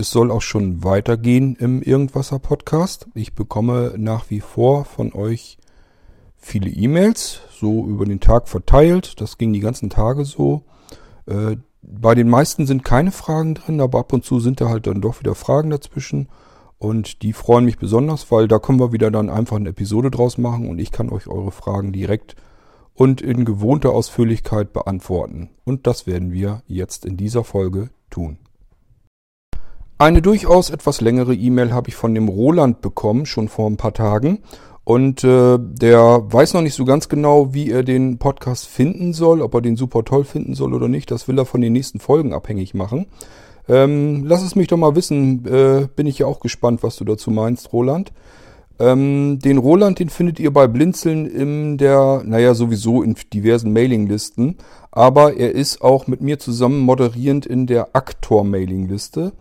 Es soll auch schon weitergehen im Irgendwasser Podcast. Ich bekomme nach wie vor von euch viele E-Mails, so über den Tag verteilt. Das ging die ganzen Tage so. Äh, bei den meisten sind keine Fragen drin, aber ab und zu sind da halt dann doch wieder Fragen dazwischen. Und die freuen mich besonders, weil da können wir wieder dann einfach eine Episode draus machen und ich kann euch eure Fragen direkt und in gewohnter Ausführlichkeit beantworten. Und das werden wir jetzt in dieser Folge tun. Eine durchaus etwas längere E-Mail habe ich von dem Roland bekommen, schon vor ein paar Tagen. Und äh, der weiß noch nicht so ganz genau, wie er den Podcast finden soll, ob er den super toll finden soll oder nicht. Das will er von den nächsten Folgen abhängig machen. Ähm, lass es mich doch mal wissen. Äh, bin ich ja auch gespannt, was du dazu meinst, Roland. Ähm, den Roland, den findet ihr bei Blinzeln in der, naja, sowieso in diversen Mailinglisten. Aber er ist auch mit mir zusammen moderierend in der Aktor-Mailingliste.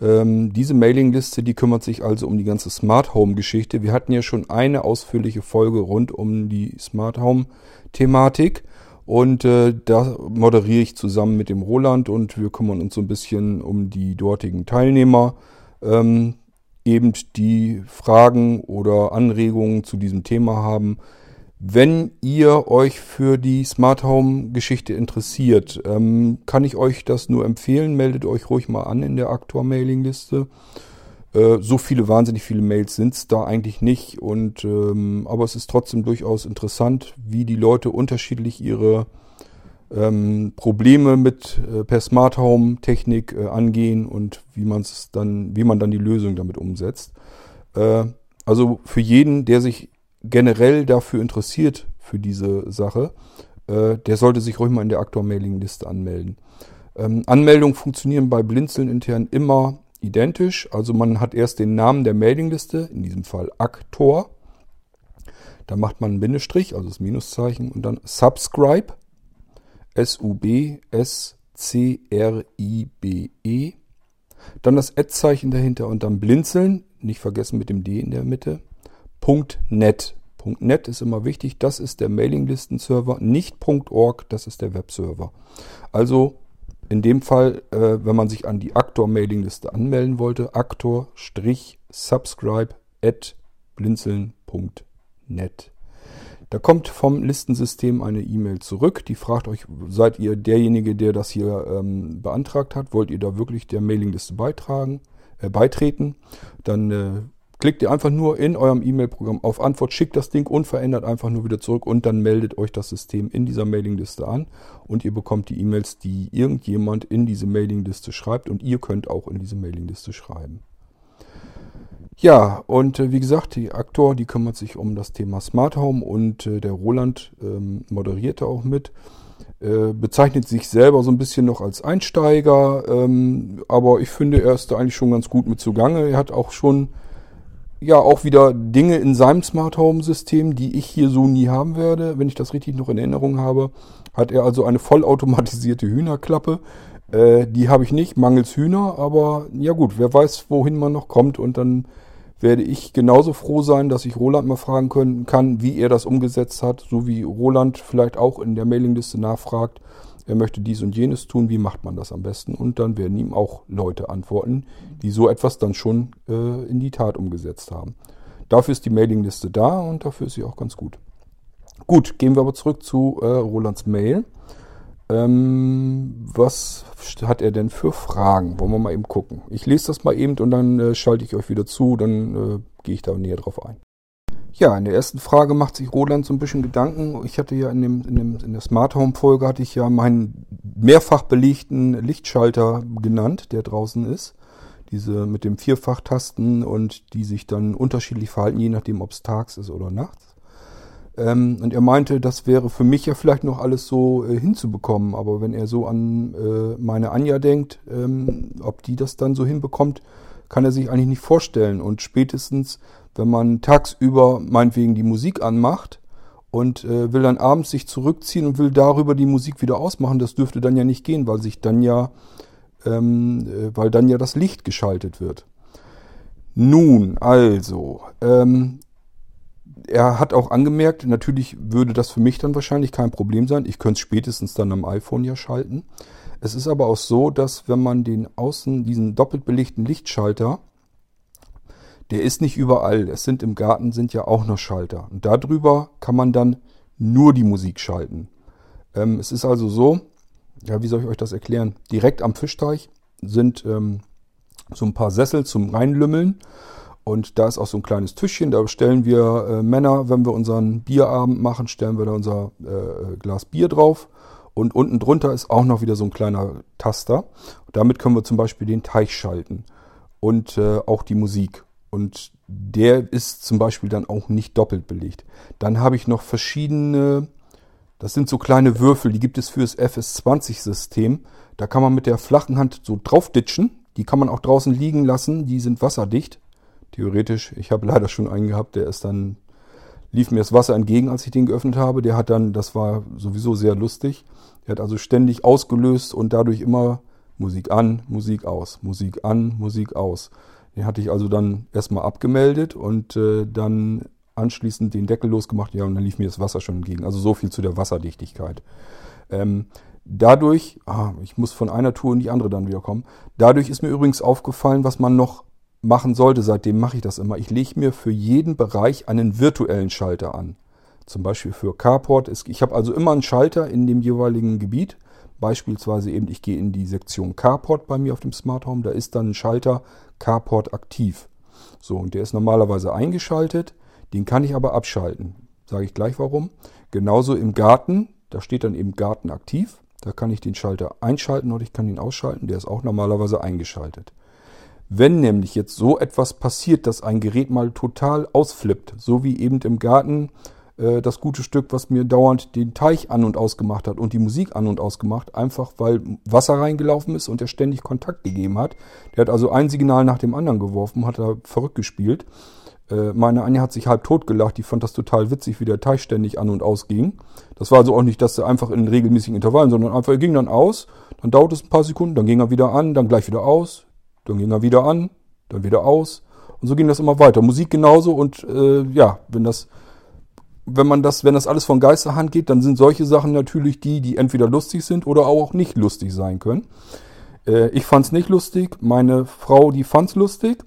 Ähm, diese Mailingliste, die kümmert sich also um die ganze Smart Home Geschichte. Wir hatten ja schon eine ausführliche Folge rund um die Smart Home Thematik. Und äh, da moderiere ich zusammen mit dem Roland und wir kümmern uns so ein bisschen um die dortigen Teilnehmer. Ähm, eben die Fragen oder Anregungen zu diesem Thema haben, wenn ihr euch für die Smart Home Geschichte interessiert, ähm, kann ich euch das nur empfehlen. Meldet euch ruhig mal an in der Aktor Mailing Liste. Äh, so viele, wahnsinnig viele Mails sind es da eigentlich nicht. Und, ähm, aber es ist trotzdem durchaus interessant, wie die Leute unterschiedlich ihre ähm, Probleme mit äh, per Smart Home Technik äh, angehen und wie man dann, wie man dann die Lösung damit umsetzt. Äh, also für jeden, der sich generell dafür interessiert, für diese Sache, äh, der sollte sich ruhig mal in der Aktor-Mailing-Liste anmelden. Ähm, Anmeldungen funktionieren bei Blinzeln intern immer identisch. Also man hat erst den Namen der Mailingliste, in diesem Fall Aktor. Da macht man einen Bindestrich, also das Minuszeichen, und dann Subscribe. S-U-B-S-C-R-I-B-E. Dann das Ad-Zeichen dahinter und dann Blinzeln, nicht vergessen mit dem D in der Mitte. .net. .net ist immer wichtig, das ist der Mailinglisten-Server, nicht .org, das ist der Webserver. Also in dem Fall, äh, wenn man sich an die Aktor-Mailingliste anmelden wollte, aktor-subscribe at blinzeln.net. Da kommt vom Listensystem eine E-Mail zurück, die fragt euch, seid ihr derjenige, der das hier ähm, beantragt hat, wollt ihr da wirklich der Mailingliste beitragen, äh, beitreten? Dann äh, klickt ihr einfach nur in eurem E-Mail-Programm auf Antwort, schickt das Ding unverändert einfach nur wieder zurück und dann meldet euch das System in dieser Mailingliste an und ihr bekommt die E-Mails, die irgendjemand in diese Mailingliste schreibt und ihr könnt auch in diese Mailingliste schreiben. Ja, und äh, wie gesagt, die Aktor, die kümmert sich um das Thema Smart Home und äh, der Roland ähm, moderiert da auch mit. Äh, bezeichnet sich selber so ein bisschen noch als Einsteiger, ähm, aber ich finde, er ist da eigentlich schon ganz gut mit zugange. Er hat auch schon ja auch wieder Dinge in seinem Smart Home System, die ich hier so nie haben werde, wenn ich das richtig noch in Erinnerung habe. Hat er also eine vollautomatisierte Hühnerklappe. Äh, die habe ich nicht, mangels Hühner, aber ja gut, wer weiß, wohin man noch kommt und dann werde ich genauso froh sein, dass ich Roland mal fragen können, kann, wie er das umgesetzt hat, so wie Roland vielleicht auch in der Mailingliste nachfragt, er möchte dies und jenes tun, wie macht man das am besten? Und dann werden ihm auch Leute antworten, die so etwas dann schon äh, in die Tat umgesetzt haben. Dafür ist die Mailingliste da und dafür ist sie auch ganz gut. Gut, gehen wir aber zurück zu äh, Rolands Mail. Ähm, was hat er denn für Fragen? Wollen wir mal eben gucken. Ich lese das mal eben und dann äh, schalte ich euch wieder zu, dann äh, gehe ich da näher drauf ein. Ja, in der ersten Frage macht sich Roland so ein bisschen Gedanken. Ich hatte ja in, dem, in, dem, in der Smart Home Folge hatte ich ja meinen mehrfach belegten Lichtschalter genannt, der draußen ist. Diese mit dem Vierfachtasten und die sich dann unterschiedlich verhalten, je nachdem, ob es tags ist oder nachts. Ähm, und er meinte, das wäre für mich ja vielleicht noch alles so äh, hinzubekommen. Aber wenn er so an äh, meine Anja denkt, ähm, ob die das dann so hinbekommt, kann er sich eigentlich nicht vorstellen. Und spätestens, wenn man tagsüber meinetwegen die Musik anmacht und äh, will dann abends sich zurückziehen und will darüber die Musik wieder ausmachen, das dürfte dann ja nicht gehen, weil sich dann ja, ähm, äh, weil dann ja das Licht geschaltet wird. Nun, also, ähm, er hat auch angemerkt, natürlich würde das für mich dann wahrscheinlich kein Problem sein. Ich könnte es spätestens dann am iPhone ja schalten. Es ist aber auch so, dass wenn man den außen, diesen doppelt belegten Lichtschalter, der ist nicht überall. Es sind im Garten sind ja auch noch Schalter. Und darüber kann man dann nur die Musik schalten. Ähm, es ist also so, ja, wie soll ich euch das erklären? Direkt am Fischteich sind ähm, so ein paar Sessel zum Reinlümmeln. Und da ist auch so ein kleines Tischchen, da stellen wir äh, Männer, wenn wir unseren Bierabend machen, stellen wir da unser äh, Glas Bier drauf. Und unten drunter ist auch noch wieder so ein kleiner Taster. Damit können wir zum Beispiel den Teich schalten und äh, auch die Musik. Und der ist zum Beispiel dann auch nicht doppelt belegt. Dann habe ich noch verschiedene, das sind so kleine Würfel, die gibt es fürs FS20-System. Da kann man mit der flachen Hand so draufditschen. Die kann man auch draußen liegen lassen, die sind wasserdicht. Theoretisch, ich habe leider schon einen gehabt, der ist dann lief mir das Wasser entgegen, als ich den geöffnet habe. Der hat dann, das war sowieso sehr lustig, der hat also ständig ausgelöst und dadurch immer Musik an, Musik aus, Musik an, Musik aus. Den hatte ich also dann erstmal abgemeldet und äh, dann anschließend den Deckel losgemacht. Ja, und dann lief mir das Wasser schon entgegen. Also so viel zu der Wasserdichtigkeit. Ähm, dadurch, ah, ich muss von einer Tour in die andere dann wieder kommen. Dadurch ist mir übrigens aufgefallen, was man noch machen sollte, seitdem mache ich das immer. Ich lege mir für jeden Bereich einen virtuellen Schalter an. Zum Beispiel für Carport. Ich habe also immer einen Schalter in dem jeweiligen Gebiet. Beispielsweise eben, ich gehe in die Sektion Carport bei mir auf dem Smart Home. Da ist dann ein Schalter Carport aktiv. So, und der ist normalerweise eingeschaltet. Den kann ich aber abschalten. Sage ich gleich warum. Genauso im Garten. Da steht dann eben Garten aktiv. Da kann ich den Schalter einschalten oder ich kann ihn ausschalten. Der ist auch normalerweise eingeschaltet. Wenn nämlich jetzt so etwas passiert, dass ein Gerät mal total ausflippt, so wie eben im Garten äh, das gute Stück, was mir dauernd den Teich an und ausgemacht hat und die Musik an und ausgemacht, einfach weil Wasser reingelaufen ist und er ständig Kontakt gegeben hat. Der hat also ein Signal nach dem anderen geworfen, hat da verrückt gespielt. Äh, meine Anja hat sich halb tot gelacht, die fand das total witzig, wie der Teich ständig an und aus ging. Das war also auch nicht, dass er einfach in regelmäßigen Intervallen, sondern einfach, er ging dann aus, dann dauerte es ein paar Sekunden, dann ging er wieder an, dann gleich wieder aus, dann ging er wieder an, dann wieder aus. Und so ging das immer weiter. Musik genauso und äh, ja, wenn das, wenn man das, wenn das alles von Geisterhand geht, dann sind solche Sachen natürlich die, die entweder lustig sind oder auch nicht lustig sein können. Äh, ich fand's nicht lustig, meine Frau, die fand's lustig.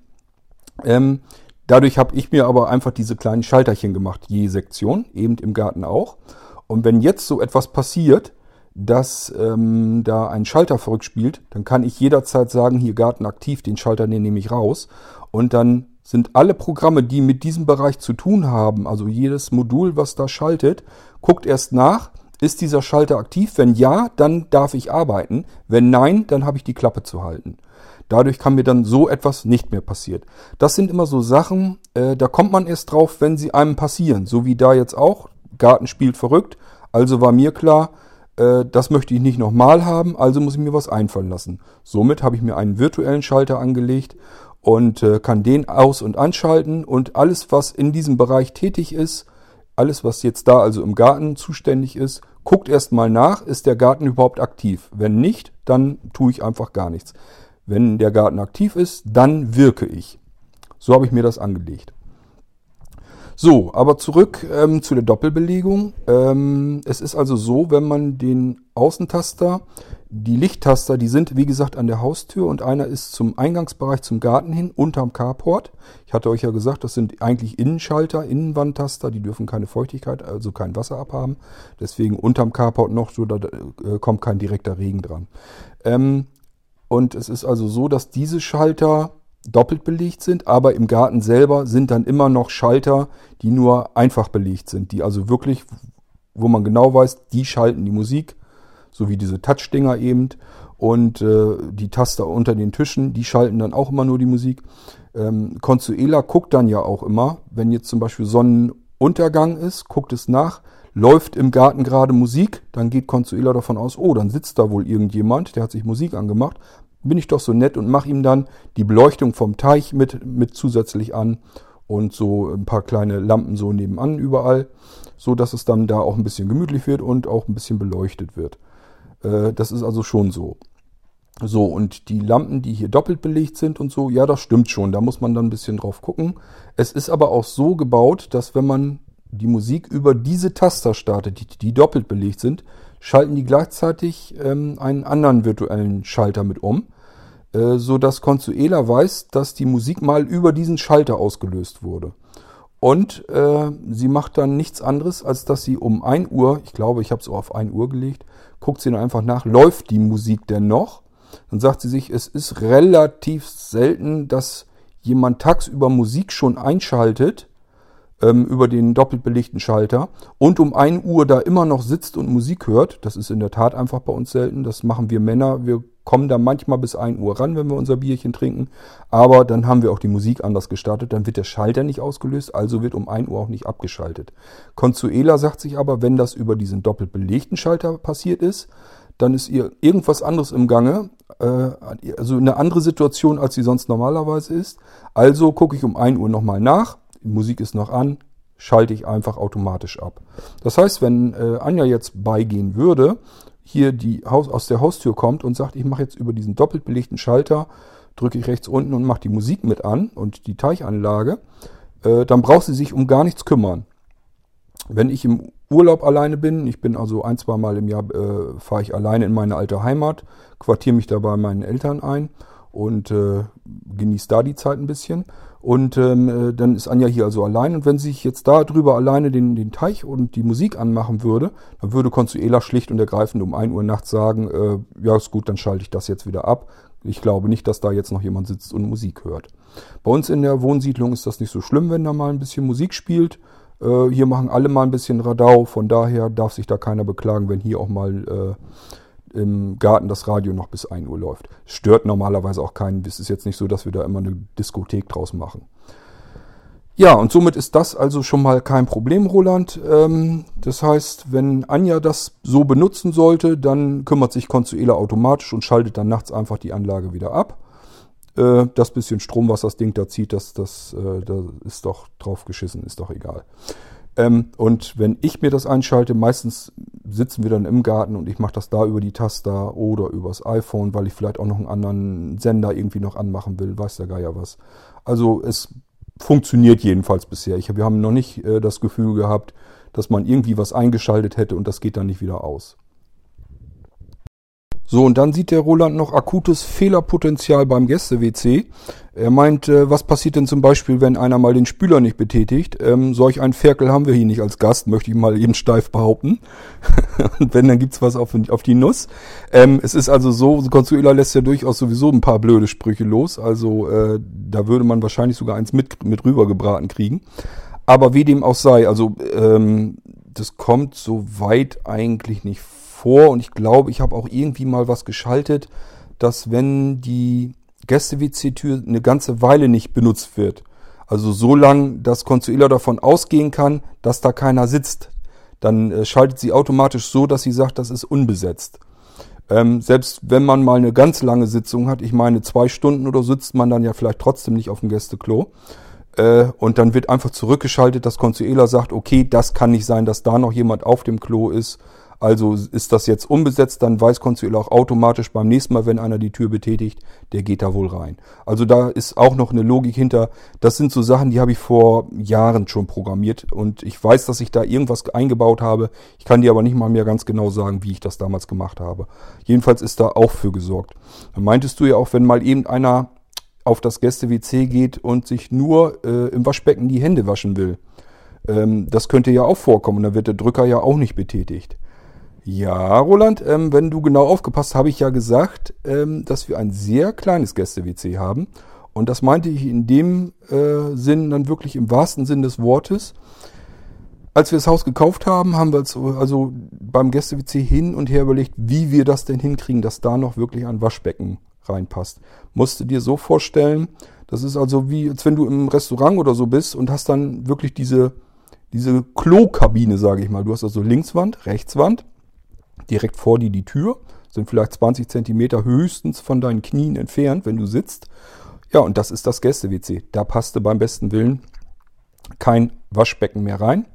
Ähm, dadurch habe ich mir aber einfach diese kleinen Schalterchen gemacht, je Sektion, eben im Garten auch. Und wenn jetzt so etwas passiert, dass ähm, da ein Schalter verrückt spielt, dann kann ich jederzeit sagen, hier Garten aktiv, den Schalter den nehme ich raus. Und dann sind alle Programme, die mit diesem Bereich zu tun haben, also jedes Modul, was da schaltet, guckt erst nach, ist dieser Schalter aktiv? Wenn ja, dann darf ich arbeiten. Wenn nein, dann habe ich die Klappe zu halten. Dadurch kann mir dann so etwas nicht mehr passieren. Das sind immer so Sachen, äh, da kommt man erst drauf, wenn sie einem passieren. So wie da jetzt auch. Garten spielt verrückt. Also war mir klar, äh, das möchte ich nicht nochmal haben, also muss ich mir was einfallen lassen. Somit habe ich mir einen virtuellen Schalter angelegt und äh, kann den aus- und anschalten und alles, was in diesem Bereich tätig ist, alles, was jetzt da also im Garten zuständig ist, guckt erstmal nach, ist der Garten überhaupt aktiv. Wenn nicht, dann tue ich einfach gar nichts. Wenn der Garten aktiv ist, dann wirke ich. So habe ich mir das angelegt. So, aber zurück ähm, zu der Doppelbelegung. Ähm, es ist also so, wenn man den Außentaster, die Lichttaster, die sind wie gesagt an der Haustür und einer ist zum Eingangsbereich zum Garten hin, unterm Carport. Ich hatte euch ja gesagt, das sind eigentlich Innenschalter, Innenwandtaster, die dürfen keine Feuchtigkeit, also kein Wasser abhaben. Deswegen unterm Carport noch so, da äh, kommt kein direkter Regen dran. Ähm, und es ist also so, dass diese Schalter doppelt belegt sind, aber im Garten selber sind dann immer noch Schalter, die nur einfach belegt sind, die also wirklich, wo man genau weiß, die schalten die Musik, so wie diese Touch-Dinger eben und äh, die Taster unter den Tischen, die schalten dann auch immer nur die Musik. Ähm, Consuela guckt dann ja auch immer, wenn jetzt zum Beispiel Sonnenuntergang ist, guckt es nach, läuft im Garten gerade Musik, dann geht Consuela davon aus, oh, dann sitzt da wohl irgendjemand, der hat sich Musik angemacht, bin ich doch so nett und mache ihm dann die Beleuchtung vom Teich mit, mit zusätzlich an und so ein paar kleine Lampen so nebenan überall, so dass es dann da auch ein bisschen gemütlich wird und auch ein bisschen beleuchtet wird. Äh, das ist also schon so. So, und die Lampen, die hier doppelt belegt sind und so, ja, das stimmt schon, da muss man dann ein bisschen drauf gucken. Es ist aber auch so gebaut, dass wenn man die Musik über diese Taster startet, die, die doppelt belegt sind, schalten die gleichzeitig ähm, einen anderen virtuellen Schalter mit um, äh, so dass Consuela weiß, dass die Musik mal über diesen Schalter ausgelöst wurde. Und äh, sie macht dann nichts anderes, als dass sie um 1 Uhr, ich glaube, ich habe es auch auf 1 Uhr gelegt, guckt sie dann einfach nach, läuft die Musik denn noch? Dann sagt sie sich, es ist relativ selten, dass jemand tagsüber Musik schon einschaltet ähm, über den doppelt belegten Schalter und um 1 Uhr da immer noch sitzt und Musik hört. Das ist in der Tat einfach bei uns selten. Das machen wir Männer. Wir kommen da manchmal bis 1 Uhr ran, wenn wir unser Bierchen trinken. Aber dann haben wir auch die Musik anders gestartet. Dann wird der Schalter nicht ausgelöst, also wird um 1 Uhr auch nicht abgeschaltet. Consuela sagt sich aber, wenn das über diesen doppelt belegten Schalter passiert ist, dann ist ihr irgendwas anderes im Gange, äh, also eine andere Situation, als sie sonst normalerweise ist. Also gucke ich um 1 Uhr nochmal nach, Musik ist noch an, schalte ich einfach automatisch ab. Das heißt, wenn äh, Anja jetzt beigehen würde, hier die Haus, aus der Haustür kommt und sagt, ich mache jetzt über diesen doppelt belegten Schalter, drücke ich rechts unten und mache die Musik mit an und die Teichanlage, äh, dann braucht sie sich um gar nichts kümmern. Wenn ich im Urlaub alleine bin, ich bin also ein, zwei Mal im Jahr, äh, fahre ich alleine in meine alte Heimat, quartiere mich da bei meinen Eltern ein und äh, genieße da die Zeit ein bisschen. Und ähm, äh, dann ist Anja hier also allein. Und wenn sie sich jetzt da drüber alleine den, den Teich und die Musik anmachen würde, dann würde Consuela schlicht und ergreifend um 1 Uhr nachts sagen, äh, ja ist gut, dann schalte ich das jetzt wieder ab. Ich glaube nicht, dass da jetzt noch jemand sitzt und Musik hört. Bei uns in der Wohnsiedlung ist das nicht so schlimm, wenn da mal ein bisschen Musik spielt. Äh, hier machen alle mal ein bisschen Radau, von daher darf sich da keiner beklagen, wenn hier auch mal äh, im Garten das Radio noch bis 1 Uhr läuft. Stört normalerweise auch keinen. Es ist jetzt nicht so, dass wir da immer eine Diskothek draus machen. Ja, und somit ist das also schon mal kein Problem, Roland. Ähm, das heißt, wenn Anja das so benutzen sollte, dann kümmert sich Consuela automatisch und schaltet dann nachts einfach die Anlage wieder ab. Äh, das bisschen Strom, was das Ding da zieht, das, das, äh, da ist doch drauf geschissen, ist doch egal. Ähm, und wenn ich mir das einschalte, meistens sitzen wir dann im Garten und ich mache das da über die Taster oder übers iPhone, weil ich vielleicht auch noch einen anderen Sender irgendwie noch anmachen will, weiß der Geier was. Also es funktioniert jedenfalls bisher. Ich, wir haben noch nicht äh, das Gefühl gehabt, dass man irgendwie was eingeschaltet hätte und das geht dann nicht wieder aus. So, und dann sieht der Roland noch akutes Fehlerpotenzial beim Gäste-WC. Er meint, äh, was passiert denn zum Beispiel, wenn einer mal den Spüler nicht betätigt? Ähm, solch einen Ferkel haben wir hier nicht als Gast, möchte ich mal eben steif behaupten. und wenn, dann gibt's was auf, auf die Nuss. Ähm, es ist also so, Consuela lässt ja durchaus sowieso ein paar blöde Sprüche los. Also äh, da würde man wahrscheinlich sogar eins mit, mit rübergebraten kriegen. Aber wie dem auch sei, also ähm, das kommt so weit eigentlich nicht vor vor und ich glaube, ich habe auch irgendwie mal was geschaltet, dass wenn die Gäste-WC-Tür eine ganze Weile nicht benutzt wird, also so lang, dass Consuela davon ausgehen kann, dass da keiner sitzt, dann äh, schaltet sie automatisch so, dass sie sagt, das ist unbesetzt. Ähm, selbst wenn man mal eine ganz lange Sitzung hat, ich meine zwei Stunden oder sitzt man dann ja vielleicht trotzdem nicht auf dem Gästeklo. Äh, und dann wird einfach zurückgeschaltet, dass Consuela sagt, okay, das kann nicht sein, dass da noch jemand auf dem Klo ist. Also ist das jetzt unbesetzt, dann weiß Consuela auch automatisch beim nächsten Mal, wenn einer die Tür betätigt, der geht da wohl rein. Also da ist auch noch eine Logik hinter. Das sind so Sachen, die habe ich vor Jahren schon programmiert und ich weiß, dass ich da irgendwas eingebaut habe. Ich kann dir aber nicht mal mehr ganz genau sagen, wie ich das damals gemacht habe. Jedenfalls ist da auch für gesorgt. Dann meintest du ja auch, wenn mal eben einer auf das Gäste-WC geht und sich nur äh, im Waschbecken die Hände waschen will. Ähm, das könnte ja auch vorkommen. Da wird der Drücker ja auch nicht betätigt. Ja, Roland, ähm, wenn du genau aufgepasst, habe ich ja gesagt, ähm, dass wir ein sehr kleines Gäste-WC haben. Und das meinte ich in dem äh, Sinn dann wirklich im wahrsten Sinn des Wortes. Als wir das Haus gekauft haben, haben wir also beim Gäste-WC hin und her überlegt, wie wir das denn hinkriegen, dass da noch wirklich ein Waschbecken reinpasst. Musst du dir so vorstellen, das ist also wie, als wenn du im Restaurant oder so bist und hast dann wirklich diese, diese Klokabine, sage ich mal. Du hast also Linkswand, Rechtswand direkt vor dir die Tür, sind vielleicht 20 Zentimeter höchstens von deinen Knien entfernt, wenn du sitzt. Ja, und das ist das Gäste-WC. Da passte beim besten Willen kein Waschbecken mehr rein.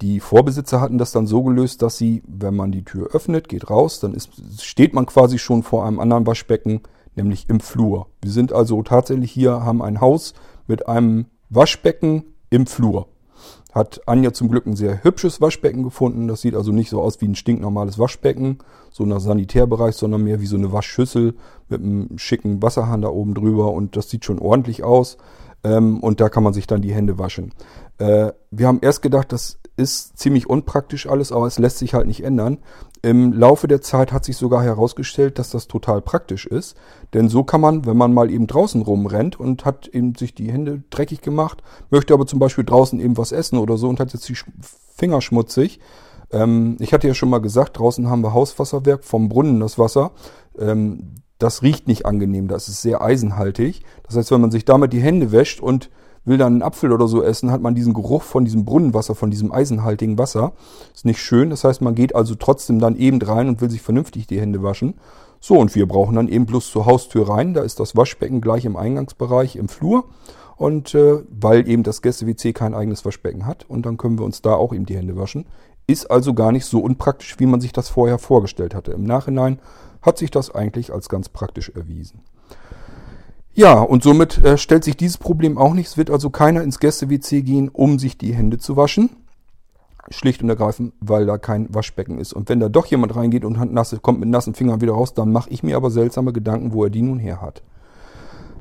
Die Vorbesitzer hatten das dann so gelöst, dass sie, wenn man die Tür öffnet, geht raus, dann ist, steht man quasi schon vor einem anderen Waschbecken, nämlich im Flur. Wir sind also tatsächlich hier, haben ein Haus mit einem Waschbecken im Flur. Hat Anja zum Glück ein sehr hübsches Waschbecken gefunden. Das sieht also nicht so aus wie ein stinknormales Waschbecken, so nach Sanitärbereich, sondern mehr wie so eine Waschschüssel mit einem schicken Wasserhahn da oben drüber und das sieht schon ordentlich aus. Ähm, und da kann man sich dann die Hände waschen. Äh, wir haben erst gedacht, das ist ziemlich unpraktisch alles, aber es lässt sich halt nicht ändern. Im Laufe der Zeit hat sich sogar herausgestellt, dass das total praktisch ist. Denn so kann man, wenn man mal eben draußen rumrennt und hat eben sich die Hände dreckig gemacht, möchte aber zum Beispiel draußen eben was essen oder so und hat jetzt die Finger schmutzig. Ähm, ich hatte ja schon mal gesagt, draußen haben wir Hauswasserwerk vom Brunnen das Wasser. Ähm, das riecht nicht angenehm, das ist sehr eisenhaltig. Das heißt, wenn man sich damit die Hände wäscht und will dann einen Apfel oder so essen, hat man diesen Geruch von diesem Brunnenwasser, von diesem eisenhaltigen Wasser. Ist nicht schön. Das heißt, man geht also trotzdem dann eben rein und will sich vernünftig die Hände waschen. So, und wir brauchen dann eben bloß zur Haustür rein. Da ist das Waschbecken gleich im Eingangsbereich im Flur. Und äh, weil eben das Gäste-WC kein eigenes Waschbecken hat. Und dann können wir uns da auch eben die Hände waschen. Ist also gar nicht so unpraktisch, wie man sich das vorher vorgestellt hatte. Im Nachhinein hat sich das eigentlich als ganz praktisch erwiesen. Ja, und somit äh, stellt sich dieses Problem auch nicht. Es wird also keiner ins Gäste-WC gehen, um sich die Hände zu waschen. Schlicht und ergreifend, weil da kein Waschbecken ist. Und wenn da doch jemand reingeht und nasse, kommt mit nassen Fingern wieder raus, dann mache ich mir aber seltsame Gedanken, wo er die nun her hat.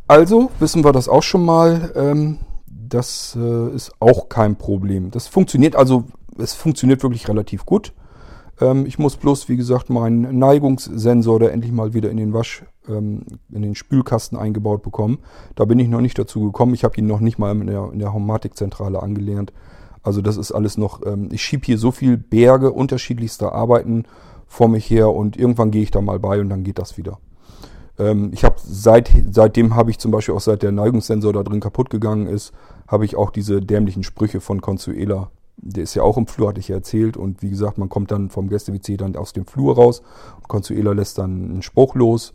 Also wissen wir das auch schon mal. Ähm, das äh, ist auch kein Problem. Das funktioniert also, es funktioniert wirklich relativ gut. Ähm, ich muss bloß, wie gesagt, meinen Neigungssensor da endlich mal wieder in den Wasch, ähm, in den Spülkasten eingebaut bekommen. Da bin ich noch nicht dazu gekommen. Ich habe ihn noch nicht mal in der, in der Homatikzentrale angelernt. Also das ist alles noch, ähm, ich schiebe hier so viel Berge unterschiedlichster Arbeiten vor mich her und irgendwann gehe ich da mal bei und dann geht das wieder. Ich habe seit, seitdem habe ich zum Beispiel auch seit der Neigungssensor da drin kaputt gegangen ist, habe ich auch diese dämlichen Sprüche von Consuela der ist ja auch im Flur, hatte ich ja erzählt. Und wie gesagt, man kommt dann vom Gäste-WC dann aus dem Flur raus. Und Consuela lässt dann einen Spruch los.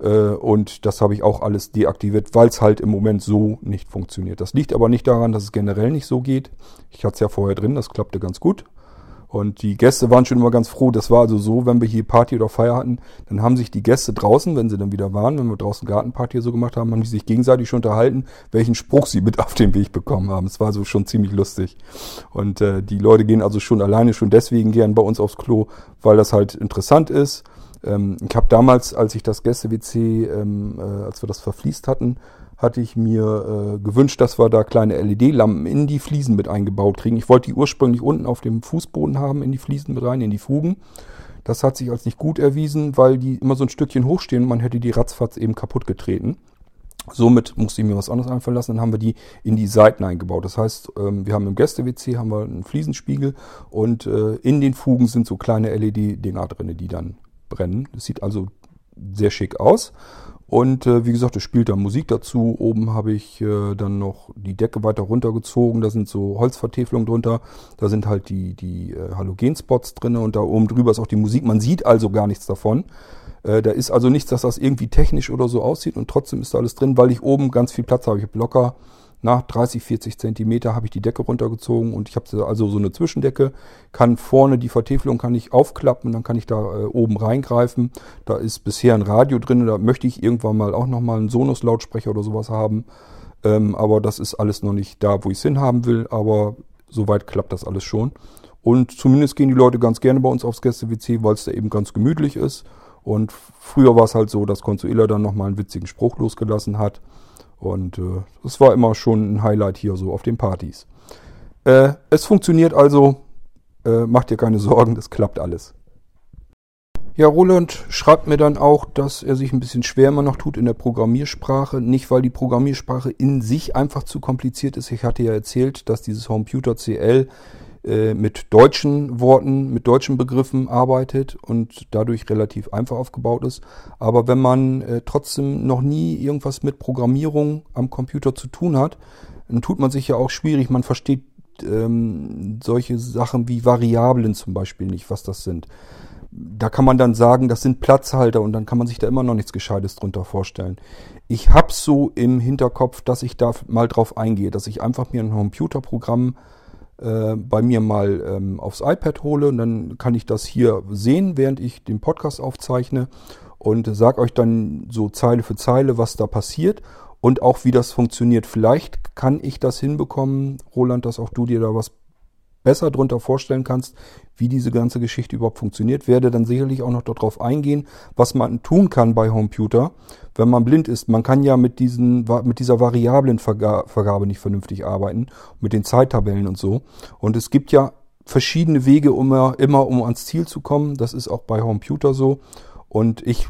Äh, und das habe ich auch alles deaktiviert, weil es halt im Moment so nicht funktioniert. Das liegt aber nicht daran, dass es generell nicht so geht. Ich hatte es ja vorher drin, das klappte ganz gut. Und die Gäste waren schon immer ganz froh. Das war also so, wenn wir hier Party oder Feier hatten, dann haben sich die Gäste draußen, wenn sie dann wieder waren, wenn wir draußen Gartenparty so gemacht haben, haben die sich gegenseitig schon unterhalten, welchen Spruch sie mit auf den Weg bekommen haben. Es war so schon ziemlich lustig. Und äh, die Leute gehen also schon alleine schon deswegen gern bei uns aufs Klo, weil das halt interessant ist. Ähm, ich habe damals, als ich das Gäste-WC, ähm, äh, als wir das verfließt hatten, hatte ich mir äh, gewünscht, dass wir da kleine LED-Lampen in die Fliesen mit eingebaut kriegen. Ich wollte die ursprünglich unten auf dem Fußboden haben, in die Fliesen mit rein, in die Fugen. Das hat sich als nicht gut erwiesen, weil die immer so ein Stückchen hochstehen und man hätte die ratzfatz eben kaputt getreten. Somit musste ich mir was anderes einfallen lassen. Dann haben wir die in die Seiten eingebaut. Das heißt, ähm, wir haben im Gäste-WC haben wir einen Fliesenspiegel und äh, in den Fugen sind so kleine LED-Dinger drin, die dann brennen. Das sieht also sehr schick aus. Und äh, wie gesagt, es spielt da Musik dazu. Oben habe ich äh, dann noch die Decke weiter runtergezogen. Da sind so Holzvertäfelungen drunter. Da sind halt die, die äh, Halogenspots drin und da oben drüber ist auch die Musik. Man sieht also gar nichts davon. Äh, da ist also nichts, dass das irgendwie technisch oder so aussieht und trotzdem ist da alles drin, weil ich oben ganz viel Platz habe. Ich habe locker nach 30, 40 Zentimeter habe ich die Decke runtergezogen und ich habe also so eine Zwischendecke, kann vorne die Vertäfelung kann ich aufklappen, dann kann ich da äh, oben reingreifen. Da ist bisher ein Radio drin, da möchte ich irgendwann mal auch nochmal einen Sonos-Lautsprecher oder sowas haben. Ähm, aber das ist alles noch nicht da, wo ich es hinhaben will, aber soweit klappt das alles schon. Und zumindest gehen die Leute ganz gerne bei uns aufs Gäste-WC, weil es da eben ganz gemütlich ist. Und früher war es halt so, dass Consuela dann nochmal einen witzigen Spruch losgelassen hat. Und äh, es war immer schon ein Highlight hier so auf den Partys. Äh, es funktioniert also, äh, macht dir keine Sorgen, das klappt alles. Ja, Roland schreibt mir dann auch, dass er sich ein bisschen schwer immer noch tut in der Programmiersprache. Nicht, weil die Programmiersprache in sich einfach zu kompliziert ist. Ich hatte ja erzählt, dass dieses Computer CL äh, mit deutschen Worten, mit deutschen Begriffen arbeitet und dadurch relativ einfach aufgebaut ist. Aber wenn man äh, trotzdem noch nie irgendwas mit Programmierung am Computer zu tun hat, dann tut man sich ja auch schwierig. Man versteht ähm, solche Sachen wie Variablen zum Beispiel nicht, was das sind. Da kann man dann sagen, das sind Platzhalter und dann kann man sich da immer noch nichts Gescheites drunter vorstellen. Ich hab's so im Hinterkopf, dass ich da mal drauf eingehe, dass ich einfach mir ein Computerprogramm äh, bei mir mal ähm, aufs iPad hole und dann kann ich das hier sehen, während ich den Podcast aufzeichne und sage euch dann so Zeile für Zeile, was da passiert und auch wie das funktioniert. Vielleicht kann ich das hinbekommen, Roland, dass auch du dir da was besser drunter vorstellen kannst, wie diese ganze Geschichte überhaupt funktioniert. Werde dann sicherlich auch noch darauf eingehen, was man tun kann bei Computer, wenn man blind ist. Man kann ja mit, diesen, mit dieser Variablenvergabe nicht vernünftig arbeiten, mit den Zeittabellen und so. Und es gibt ja verschiedene Wege, um immer um ans Ziel zu kommen. Das ist auch bei Computer so. Und ich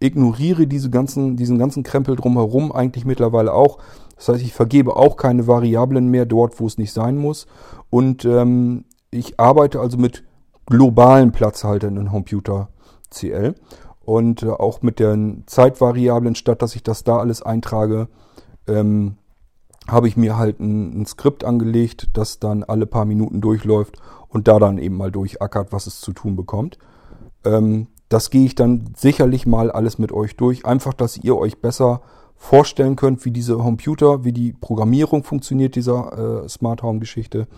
ignoriere diese ganzen, diesen ganzen Krempel drumherum eigentlich mittlerweile auch. Das heißt, ich vergebe auch keine Variablen mehr dort, wo es nicht sein muss. Und ähm, ich arbeite also mit globalen Platzhaltern in Computer CL und äh, auch mit den Zeitvariablen, statt dass ich das da alles eintrage, ähm, habe ich mir halt ein, ein, Skript angelegt, das dann alle paar Minuten durchläuft und da dann eben mal durchackert, was es zu tun bekommt. Ähm, das gehe ich dann sicherlich mal alles mit euch durch, einfach, dass ihr euch besser vorstellen könnt, wie diese Computer, wie die Programmierung funktioniert dieser äh, Smart Home Geschichte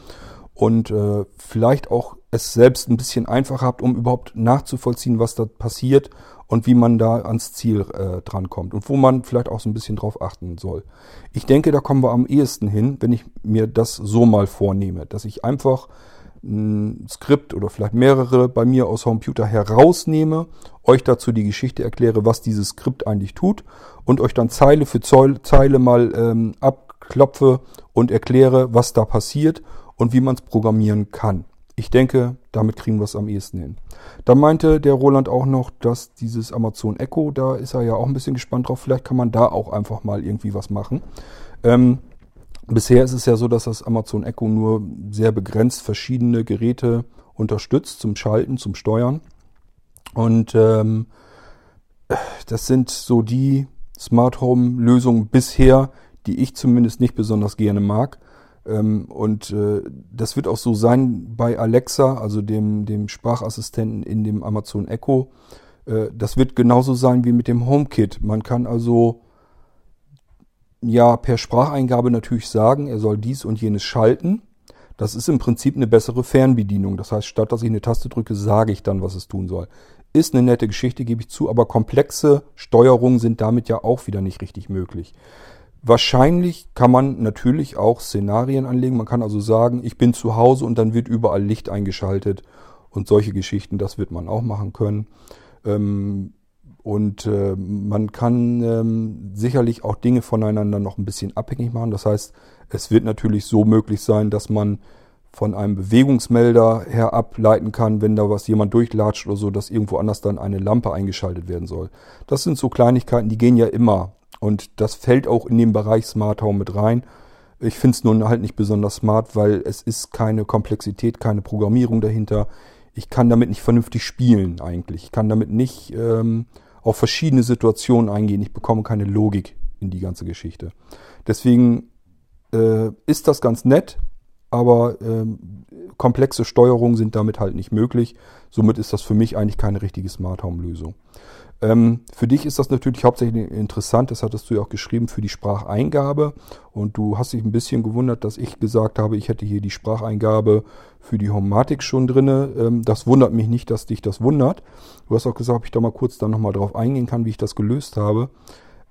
und äh, vielleicht auch es selbst ein bisschen einfacher habt, um überhaupt nachzuvollziehen, was da passiert und wie man da ans Ziel äh, drankommt und wo man vielleicht auch so ein bisschen drauf achten soll. Ich denke, da kommen wir am ehesten hin, wenn ich mir das so mal vornehme, dass ich einfach ein Skript oder vielleicht mehrere bei mir aus Computer herausnehme, euch dazu die Geschichte erkläre, was dieses Skript eigentlich tut und euch dann Zeile für Zeile mal ähm, abklopfe und erkläre, was da passiert und wie man es programmieren kann. Ich denke, damit kriegen wir es am ehesten hin. Da meinte der Roland auch noch, dass dieses Amazon Echo, da ist er ja auch ein bisschen gespannt drauf, vielleicht kann man da auch einfach mal irgendwie was machen. Ähm, Bisher ist es ja so, dass das Amazon Echo nur sehr begrenzt verschiedene Geräte unterstützt zum Schalten, zum Steuern. Und ähm, das sind so die Smart Home Lösungen bisher, die ich zumindest nicht besonders gerne mag. Ähm, und äh, das wird auch so sein bei Alexa, also dem, dem Sprachassistenten in dem Amazon Echo. Äh, das wird genauso sein wie mit dem HomeKit. Man kann also ja per Spracheingabe natürlich sagen, er soll dies und jenes schalten. Das ist im Prinzip eine bessere Fernbedienung. Das heißt, statt dass ich eine Taste drücke, sage ich dann, was es tun soll. Ist eine nette Geschichte, gebe ich zu, aber komplexe Steuerungen sind damit ja auch wieder nicht richtig möglich. Wahrscheinlich kann man natürlich auch Szenarien anlegen. Man kann also sagen, ich bin zu Hause und dann wird überall Licht eingeschaltet und solche Geschichten, das wird man auch machen können. Ähm, und äh, man kann ähm, sicherlich auch Dinge voneinander noch ein bisschen abhängig machen. Das heißt, es wird natürlich so möglich sein, dass man von einem Bewegungsmelder her ableiten kann, wenn da was jemand durchlatscht oder so, dass irgendwo anders dann eine Lampe eingeschaltet werden soll. Das sind so Kleinigkeiten, die gehen ja immer. Und das fällt auch in den Bereich Smart Home mit rein. Ich finde es nun halt nicht besonders smart, weil es ist keine Komplexität, keine Programmierung dahinter. Ich kann damit nicht vernünftig spielen eigentlich. Ich kann damit nicht ähm, auf verschiedene Situationen eingehen. Ich bekomme keine Logik in die ganze Geschichte. Deswegen äh, ist das ganz nett, aber äh, komplexe Steuerungen sind damit halt nicht möglich. Somit ist das für mich eigentlich keine richtige Smart Home Lösung. Ähm, für dich ist das natürlich hauptsächlich interessant, das hattest du ja auch geschrieben, für die Spracheingabe. Und du hast dich ein bisschen gewundert, dass ich gesagt habe, ich hätte hier die Spracheingabe für die Homatik schon drinne. Ähm, das wundert mich nicht, dass dich das wundert. Du hast auch gesagt, ob ich da mal kurz dann nochmal drauf eingehen kann, wie ich das gelöst habe.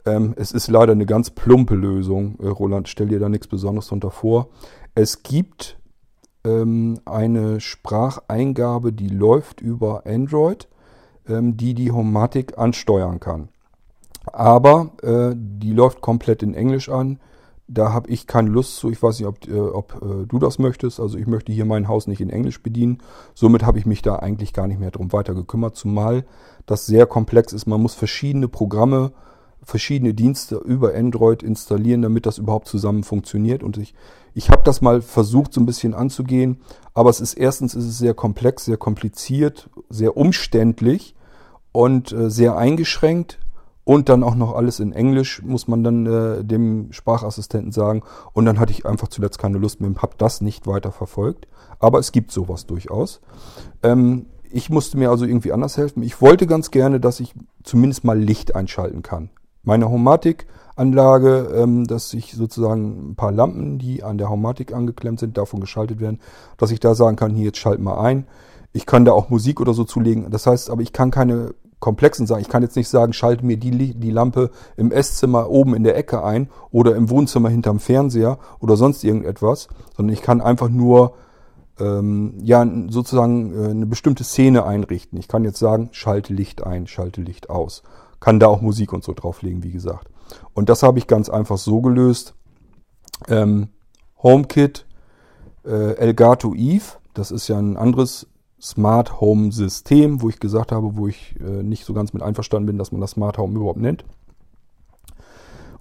Ähm, es ist leider eine ganz plumpe Lösung, äh, Roland. Stell dir da nichts Besonderes drunter vor. Es gibt ähm, eine Spracheingabe, die läuft über Android die die Homatic ansteuern kann. Aber äh, die läuft komplett in Englisch an. Da habe ich keine Lust zu. Ich weiß nicht, ob, äh, ob äh, du das möchtest. Also ich möchte hier mein Haus nicht in Englisch bedienen. Somit habe ich mich da eigentlich gar nicht mehr drum weiter gekümmert. Zumal das sehr komplex ist. Man muss verschiedene Programme, verschiedene Dienste über Android installieren, damit das überhaupt zusammen funktioniert. Und ich, ich habe das mal versucht, so ein bisschen anzugehen. Aber es ist erstens ist es sehr komplex, sehr kompliziert, sehr umständlich und äh, sehr eingeschränkt und dann auch noch alles in Englisch, muss man dann äh, dem Sprachassistenten sagen. Und dann hatte ich einfach zuletzt keine Lust mehr und habe das nicht weiter verfolgt. Aber es gibt sowas durchaus. Ähm, ich musste mir also irgendwie anders helfen. Ich wollte ganz gerne, dass ich zumindest mal Licht einschalten kann. Meine Homatic-Anlage, ähm, dass ich sozusagen ein paar Lampen, die an der Homatic angeklemmt sind, davon geschaltet werden, dass ich da sagen kann, hier jetzt schalt mal ein. Ich kann da auch Musik oder so zulegen. Das heißt, aber ich kann keine komplexen Sachen. Ich kann jetzt nicht sagen, schalte mir die, die Lampe im Esszimmer oben in der Ecke ein oder im Wohnzimmer hinterm Fernseher oder sonst irgendetwas, sondern ich kann einfach nur ähm, ja sozusagen äh, eine bestimmte Szene einrichten. Ich kann jetzt sagen, schalte Licht ein, schalte Licht aus. Kann da auch Musik und so drauflegen, wie gesagt. Und das habe ich ganz einfach so gelöst. Ähm, HomeKit äh, Elgato Eve, das ist ja ein anderes Smart Home System, wo ich gesagt habe, wo ich äh, nicht so ganz mit einverstanden bin, dass man das Smart Home überhaupt nennt.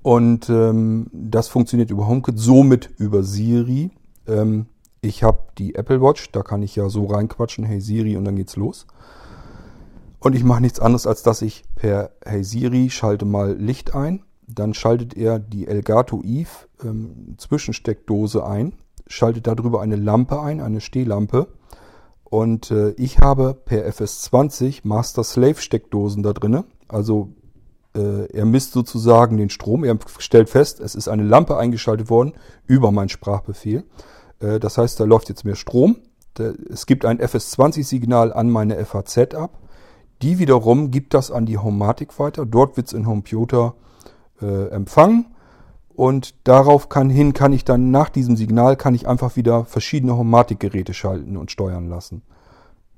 Und ähm, das funktioniert über HomeKit, somit über Siri. Ähm, ich habe die Apple Watch, da kann ich ja so reinquatschen, hey Siri, und dann geht's los. Und ich mache nichts anderes, als dass ich per Hey Siri schalte mal Licht ein. Dann schaltet er die Elgato Eve ähm, Zwischensteckdose ein, schaltet darüber eine Lampe ein, eine Stehlampe. Und äh, ich habe per FS20 Master-Slave-Steckdosen da drinne. Also äh, er misst sozusagen den Strom. Er stellt fest, es ist eine Lampe eingeschaltet worden über meinen Sprachbefehl. Äh, das heißt, da läuft jetzt mehr Strom. Da, es gibt ein FS20-Signal an meine FAZ ab. Die wiederum gibt das an die Homematic weiter. Dort wird es in Computer äh, empfangen. Und darauf kann hin kann ich dann nach diesem Signal kann ich einfach wieder verschiedene Homatic-Geräte schalten und steuern lassen.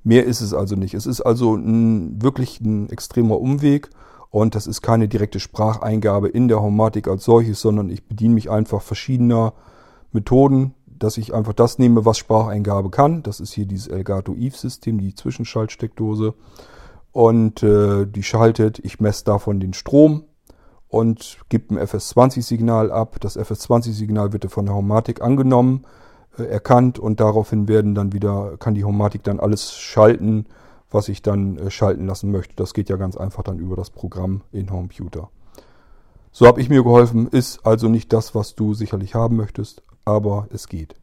Mehr ist es also nicht. Es ist also ein, wirklich ein extremer Umweg und das ist keine direkte Spracheingabe in der Homatic als solches, sondern ich bediene mich einfach verschiedener Methoden, dass ich einfach das nehme, was Spracheingabe kann. Das ist hier dieses Elgato Eve-System, die Zwischenschaltsteckdose. Und äh, die schaltet, ich messe davon den Strom, und gibt ein FS20-Signal ab. Das FS20-Signal wird von der Homatik angenommen, äh, erkannt und daraufhin werden dann wieder, kann die Homatik dann alles schalten, was ich dann äh, schalten lassen möchte. Das geht ja ganz einfach dann über das Programm in Homeputer. So habe ich mir geholfen, ist also nicht das, was du sicherlich haben möchtest, aber es geht.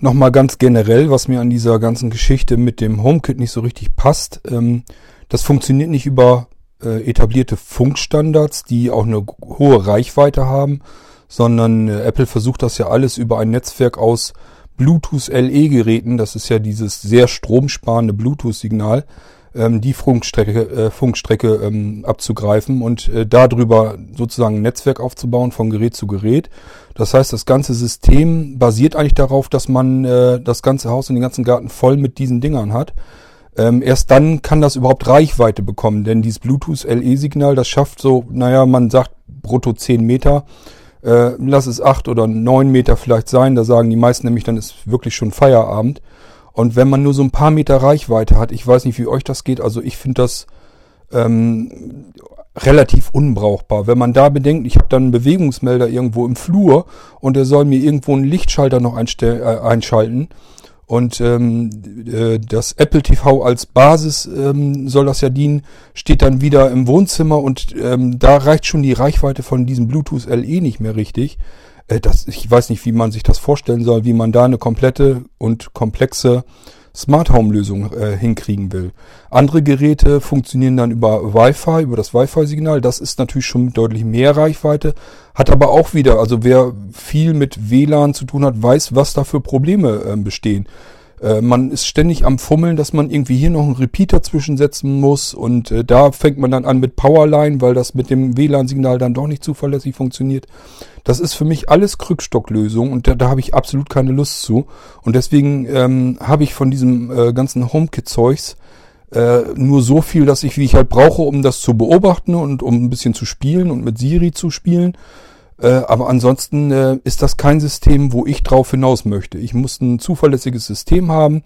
Nochmal ganz generell, was mir an dieser ganzen Geschichte mit dem HomeKit nicht so richtig passt. Ähm, das funktioniert nicht über äh, etablierte Funkstandards, die auch eine hohe Reichweite haben, sondern äh, Apple versucht das ja alles über ein Netzwerk aus Bluetooth LE Geräten, das ist ja dieses sehr stromsparende Bluetooth-Signal, ähm, die Funkstrecke, äh, Funkstrecke ähm, abzugreifen und äh, darüber sozusagen ein Netzwerk aufzubauen von Gerät zu Gerät. Das heißt, das ganze System basiert eigentlich darauf, dass man äh, das ganze Haus und den ganzen Garten voll mit diesen Dingern hat. Ähm, erst dann kann das überhaupt Reichweite bekommen, denn dieses Bluetooth-LE-Signal, das schafft so, naja, man sagt brutto 10 Meter, äh, lass es 8 oder 9 Meter vielleicht sein, da sagen die meisten nämlich, dann ist wirklich schon Feierabend. Und wenn man nur so ein paar Meter Reichweite hat, ich weiß nicht, wie euch das geht, also ich finde das ähm, relativ unbrauchbar. Wenn man da bedenkt, ich habe dann einen Bewegungsmelder irgendwo im Flur und der soll mir irgendwo einen Lichtschalter noch äh, einschalten, und ähm, äh, das Apple TV als Basis ähm, soll das ja dienen, steht dann wieder im Wohnzimmer und ähm, da reicht schon die Reichweite von diesem Bluetooth LE nicht mehr richtig. Äh, das, ich weiß nicht, wie man sich das vorstellen soll, wie man da eine komplette und komplexe Smart Home Lösung äh, hinkriegen will. Andere Geräte funktionieren dann über Wi-Fi, über das Wi-Fi-Signal. Das ist natürlich schon deutlich mehr Reichweite, hat aber auch wieder, also wer viel mit WLAN zu tun hat, weiß, was da für Probleme äh, bestehen. Äh, man ist ständig am Fummeln, dass man irgendwie hier noch einen Repeater zwischensetzen muss und äh, da fängt man dann an mit Powerline, weil das mit dem WLAN-Signal dann doch nicht zuverlässig funktioniert. Das ist für mich alles Krückstocklösung und da, da habe ich absolut keine Lust zu. Und deswegen ähm, habe ich von diesem äh, ganzen HomeKit-Zeugs äh, nur so viel, dass ich, wie ich halt brauche, um das zu beobachten und um ein bisschen zu spielen und mit Siri zu spielen. Äh, aber ansonsten äh, ist das kein System, wo ich drauf hinaus möchte. Ich muss ein zuverlässiges System haben,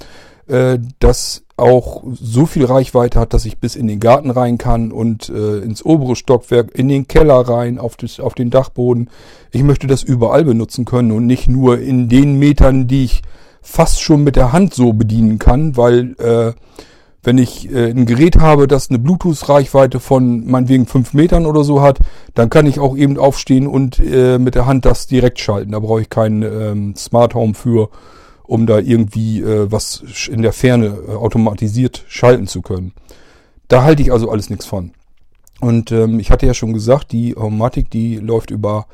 äh, das auch so viel Reichweite hat, dass ich bis in den Garten rein kann und äh, ins obere Stockwerk, in den Keller rein, auf, das, auf den Dachboden. Ich möchte das überall benutzen können und nicht nur in den Metern, die ich fast schon mit der Hand so bedienen kann, weil äh, wenn ich äh, ein Gerät habe, das eine Bluetooth-Reichweite von meinetwegen fünf Metern oder so hat, dann kann ich auch eben aufstehen und äh, mit der Hand das direkt schalten. Da brauche ich kein ähm, Smart Home für, um da irgendwie äh, was in der Ferne äh, automatisiert schalten zu können. Da halte ich also alles nichts von. Und ähm, ich hatte ja schon gesagt, die Homatic, die läuft über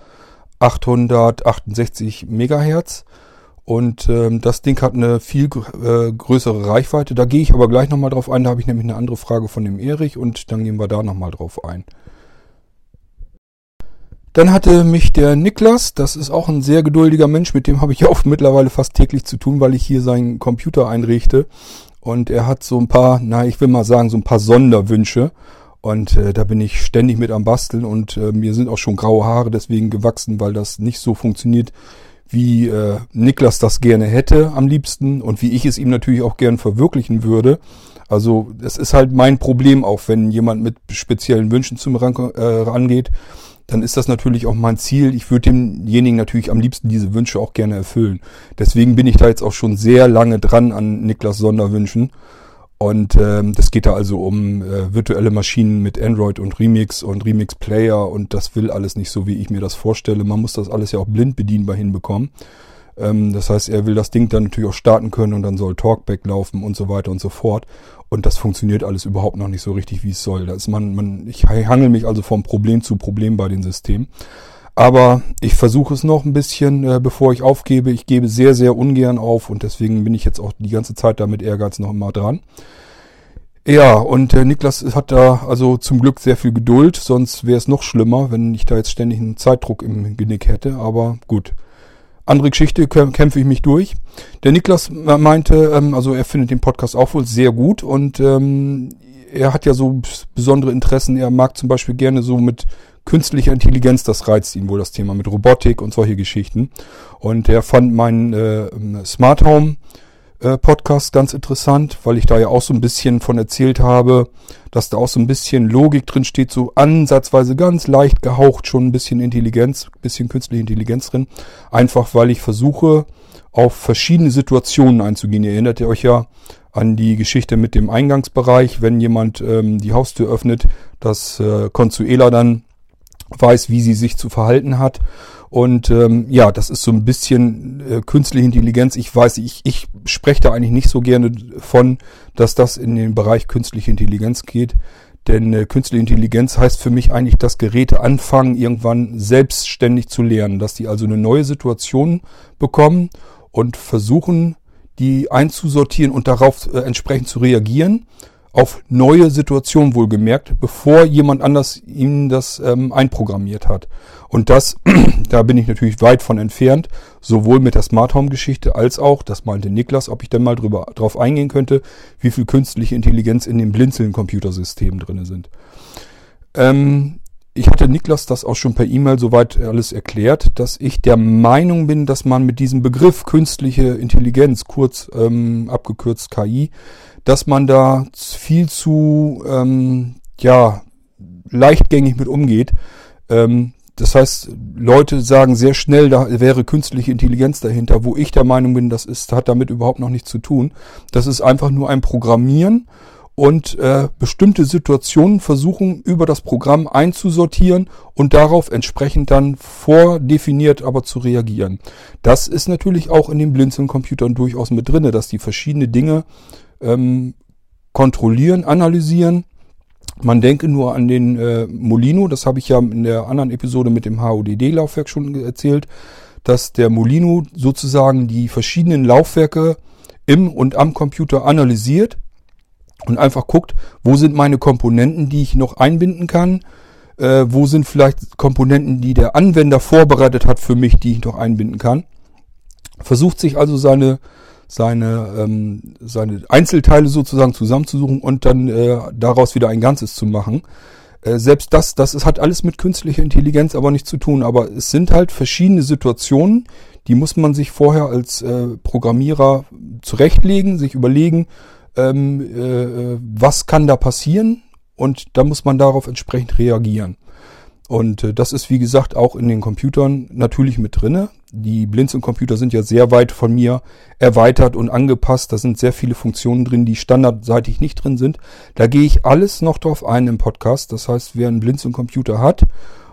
868 Megahertz. Und ähm, das Ding hat eine viel äh, größere Reichweite. Da gehe ich aber gleich nochmal drauf ein. Da habe ich nämlich eine andere Frage von dem Erich und dann gehen wir da nochmal drauf ein. Dann hatte mich der Niklas, das ist auch ein sehr geduldiger Mensch, mit dem habe ich auch mittlerweile fast täglich zu tun, weil ich hier seinen Computer einrichte. Und er hat so ein paar, na, ich will mal sagen, so ein paar Sonderwünsche. Und äh, da bin ich ständig mit am Basteln und äh, mir sind auch schon graue Haare deswegen gewachsen, weil das nicht so funktioniert, wie äh, Niklas das gerne hätte am liebsten und wie ich es ihm natürlich auch gern verwirklichen würde. Also es ist halt mein Problem auch, wenn jemand mit speziellen Wünschen zum Ran äh, rangeht, dann ist das natürlich auch mein Ziel. Ich würde demjenigen natürlich am liebsten diese Wünsche auch gerne erfüllen. Deswegen bin ich da jetzt auch schon sehr lange dran an Niklas Sonderwünschen. Und ähm, das geht da also um äh, virtuelle Maschinen mit Android und Remix und Remix Player und das will alles nicht so, wie ich mir das vorstelle. Man muss das alles ja auch blind bedienbar hinbekommen. Ähm, das heißt, er will das Ding dann natürlich auch starten können und dann soll Talkback laufen und so weiter und so fort. Und das funktioniert alles überhaupt noch nicht so richtig, wie es soll. Da ist man, man, ich hangel mich also vom Problem zu Problem bei den Systemen. Aber ich versuche es noch ein bisschen, äh, bevor ich aufgebe. Ich gebe sehr, sehr ungern auf und deswegen bin ich jetzt auch die ganze Zeit da mit Ehrgeiz noch immer dran. Ja, und äh, Niklas hat da also zum Glück sehr viel Geduld, sonst wäre es noch schlimmer, wenn ich da jetzt ständig einen Zeitdruck im Genick hätte. Aber gut, andere Geschichte kämpfe ich mich durch. Der Niklas meinte, ähm, also er findet den Podcast auch wohl sehr gut und ähm, er hat ja so besondere Interessen. Er mag zum Beispiel gerne so mit künstlicher Intelligenz, das reizt ihn wohl das Thema mit Robotik und solche Geschichten. Und er fand meinen äh, Smart Home äh, Podcast ganz interessant, weil ich da ja auch so ein bisschen von erzählt habe, dass da auch so ein bisschen Logik drin steht, so ansatzweise ganz leicht gehaucht, schon ein bisschen Intelligenz, bisschen künstliche Intelligenz drin. Einfach weil ich versuche, auf verschiedene Situationen einzugehen. Ihr erinnert ihr euch ja an die Geschichte mit dem Eingangsbereich, wenn jemand ähm, die Haustür öffnet, dass äh, Consuela dann weiß, wie sie sich zu verhalten hat. Und ähm, ja, das ist so ein bisschen äh, künstliche Intelligenz. Ich weiß, ich, ich spreche da eigentlich nicht so gerne von, dass das in den Bereich künstliche Intelligenz geht. Denn äh, künstliche Intelligenz heißt für mich eigentlich, dass Geräte anfangen, irgendwann selbstständig zu lernen. Dass die also eine neue Situation bekommen und versuchen, die einzusortieren und darauf äh, entsprechend zu reagieren auf neue Situationen wohlgemerkt, bevor jemand anders ihnen das ähm, einprogrammiert hat. Und das, da bin ich natürlich weit von entfernt, sowohl mit der Smart Home Geschichte als auch, das meinte Niklas, ob ich dann mal drüber, drauf eingehen könnte, wie viel künstliche Intelligenz in dem Blinzeln-Computersystem drinne sind. Ähm, ich hatte Niklas das auch schon per E-Mail soweit alles erklärt, dass ich der Meinung bin, dass man mit diesem Begriff künstliche Intelligenz, kurz ähm, abgekürzt KI, dass man da viel zu ähm, ja leichtgängig mit umgeht. Ähm, das heißt, Leute sagen sehr schnell, da wäre künstliche Intelligenz dahinter, wo ich der Meinung bin, das ist, hat damit überhaupt noch nichts zu tun. Das ist einfach nur ein Programmieren und äh, bestimmte Situationen versuchen über das Programm einzusortieren und darauf entsprechend dann vordefiniert aber zu reagieren. Das ist natürlich auch in den Blinzeln-Computern durchaus mit drinne, dass die verschiedene Dinge ähm, kontrollieren, analysieren. Man denke nur an den äh, Molino, das habe ich ja in der anderen Episode mit dem HODD-Laufwerk schon erzählt, dass der Molino sozusagen die verschiedenen Laufwerke im und am Computer analysiert und einfach guckt, wo sind meine Komponenten, die ich noch einbinden kann, äh, wo sind vielleicht Komponenten, die der Anwender vorbereitet hat für mich, die ich noch einbinden kann. Versucht sich also seine seine, ähm, seine Einzelteile sozusagen zusammenzusuchen und dann äh, daraus wieder ein Ganzes zu machen. Äh, selbst das, das ist, hat alles mit künstlicher Intelligenz aber nichts zu tun. Aber es sind halt verschiedene Situationen, die muss man sich vorher als äh, Programmierer zurechtlegen, sich überlegen, ähm, äh, was kann da passieren und da muss man darauf entsprechend reagieren. Und äh, das ist wie gesagt auch in den Computern natürlich mit drinne. Die Blinzeln-Computer sind ja sehr weit von mir erweitert und angepasst. Da sind sehr viele Funktionen drin, die standardseitig nicht drin sind. Da gehe ich alles noch drauf ein im Podcast. Das heißt, wer einen Blinzeln-Computer hat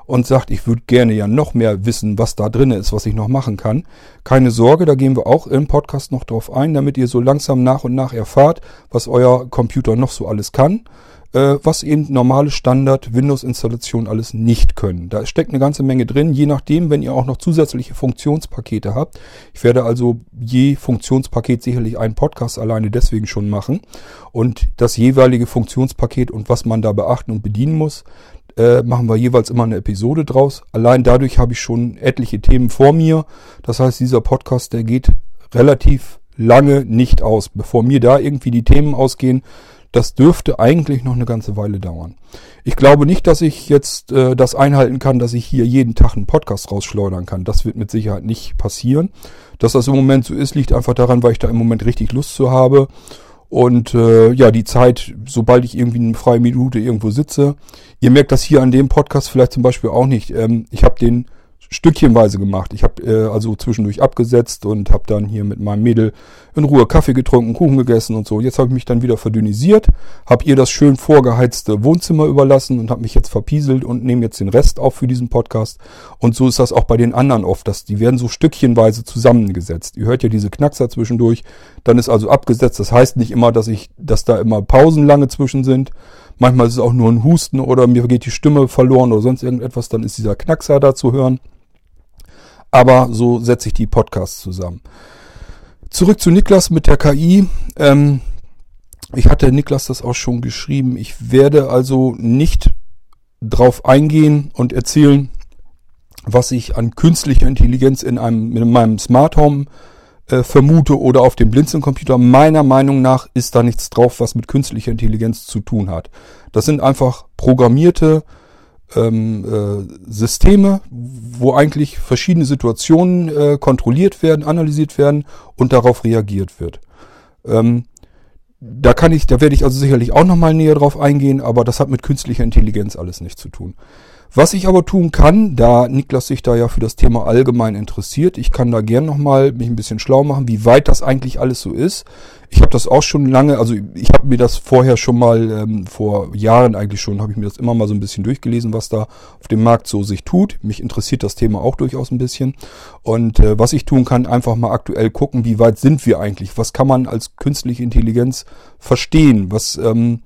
und sagt, ich würde gerne ja noch mehr wissen, was da drin ist, was ich noch machen kann. Keine Sorge, da gehen wir auch im Podcast noch drauf ein, damit ihr so langsam nach und nach erfahrt, was euer Computer noch so alles kann äh, was eben normale Standard-Windows-Installationen alles nicht können. Da steckt eine ganze Menge drin, je nachdem, wenn ihr auch noch zusätzliche Funktionspakete habt. Ich werde also je Funktionspaket sicherlich einen Podcast alleine deswegen schon machen. Und das jeweilige Funktionspaket und was man da beachten und bedienen muss, äh, machen wir jeweils immer eine Episode draus. Allein dadurch habe ich schon etliche Themen vor mir. Das heißt, dieser Podcast, der geht relativ lange nicht aus. Bevor mir da irgendwie die Themen ausgehen, das dürfte eigentlich noch eine ganze Weile dauern. Ich glaube nicht, dass ich jetzt äh, das einhalten kann, dass ich hier jeden Tag einen Podcast rausschleudern kann. Das wird mit Sicherheit nicht passieren. Dass das im Moment so ist, liegt einfach daran, weil ich da im Moment richtig Lust zu habe. Und äh, ja, die Zeit, sobald ich irgendwie eine freie Minute irgendwo sitze. Ihr merkt das hier an dem Podcast vielleicht zum Beispiel auch nicht. Ähm, ich habe den stückchenweise gemacht. Ich habe äh, also zwischendurch abgesetzt und habe dann hier mit meinem Mädel in Ruhe Kaffee getrunken, Kuchen gegessen und so. Jetzt habe ich mich dann wieder verdünnisiert, habe ihr das schön vorgeheizte Wohnzimmer überlassen und habe mich jetzt verpieselt und nehme jetzt den Rest auf für diesen Podcast. Und so ist das auch bei den anderen oft, dass die werden so stückchenweise zusammengesetzt. Ihr hört ja diese Knackser zwischendurch, dann ist also abgesetzt. Das heißt nicht immer, dass ich, dass da immer Pausen lange zwischen sind. Manchmal ist es auch nur ein Husten oder mir geht die Stimme verloren oder sonst irgendetwas, dann ist dieser Knackser da zu hören. Aber so setze ich die Podcasts zusammen. Zurück zu Niklas mit der KI. Ähm, ich hatte Niklas das auch schon geschrieben. Ich werde also nicht drauf eingehen und erzählen, was ich an künstlicher Intelligenz in einem, in meinem Smart Home äh, vermute oder auf dem Blinzeln-Computer. Meiner Meinung nach ist da nichts drauf, was mit künstlicher Intelligenz zu tun hat. Das sind einfach programmierte ähm, äh, Systeme, wo eigentlich verschiedene Situationen äh, kontrolliert werden, analysiert werden und darauf reagiert wird. Ähm, da kann ich, da werde ich also sicherlich auch nochmal näher drauf eingehen, aber das hat mit künstlicher Intelligenz alles nichts zu tun. Was ich aber tun kann, da Niklas sich da ja für das Thema allgemein interessiert, ich kann da gern nochmal mich ein bisschen schlau machen, wie weit das eigentlich alles so ist. Ich habe das auch schon lange, also ich habe mir das vorher schon mal, ähm, vor Jahren eigentlich schon, habe ich mir das immer mal so ein bisschen durchgelesen, was da auf dem Markt so sich tut. Mich interessiert das Thema auch durchaus ein bisschen. Und äh, was ich tun kann, einfach mal aktuell gucken, wie weit sind wir eigentlich? Was kann man als künstliche Intelligenz verstehen? Was... Ähm,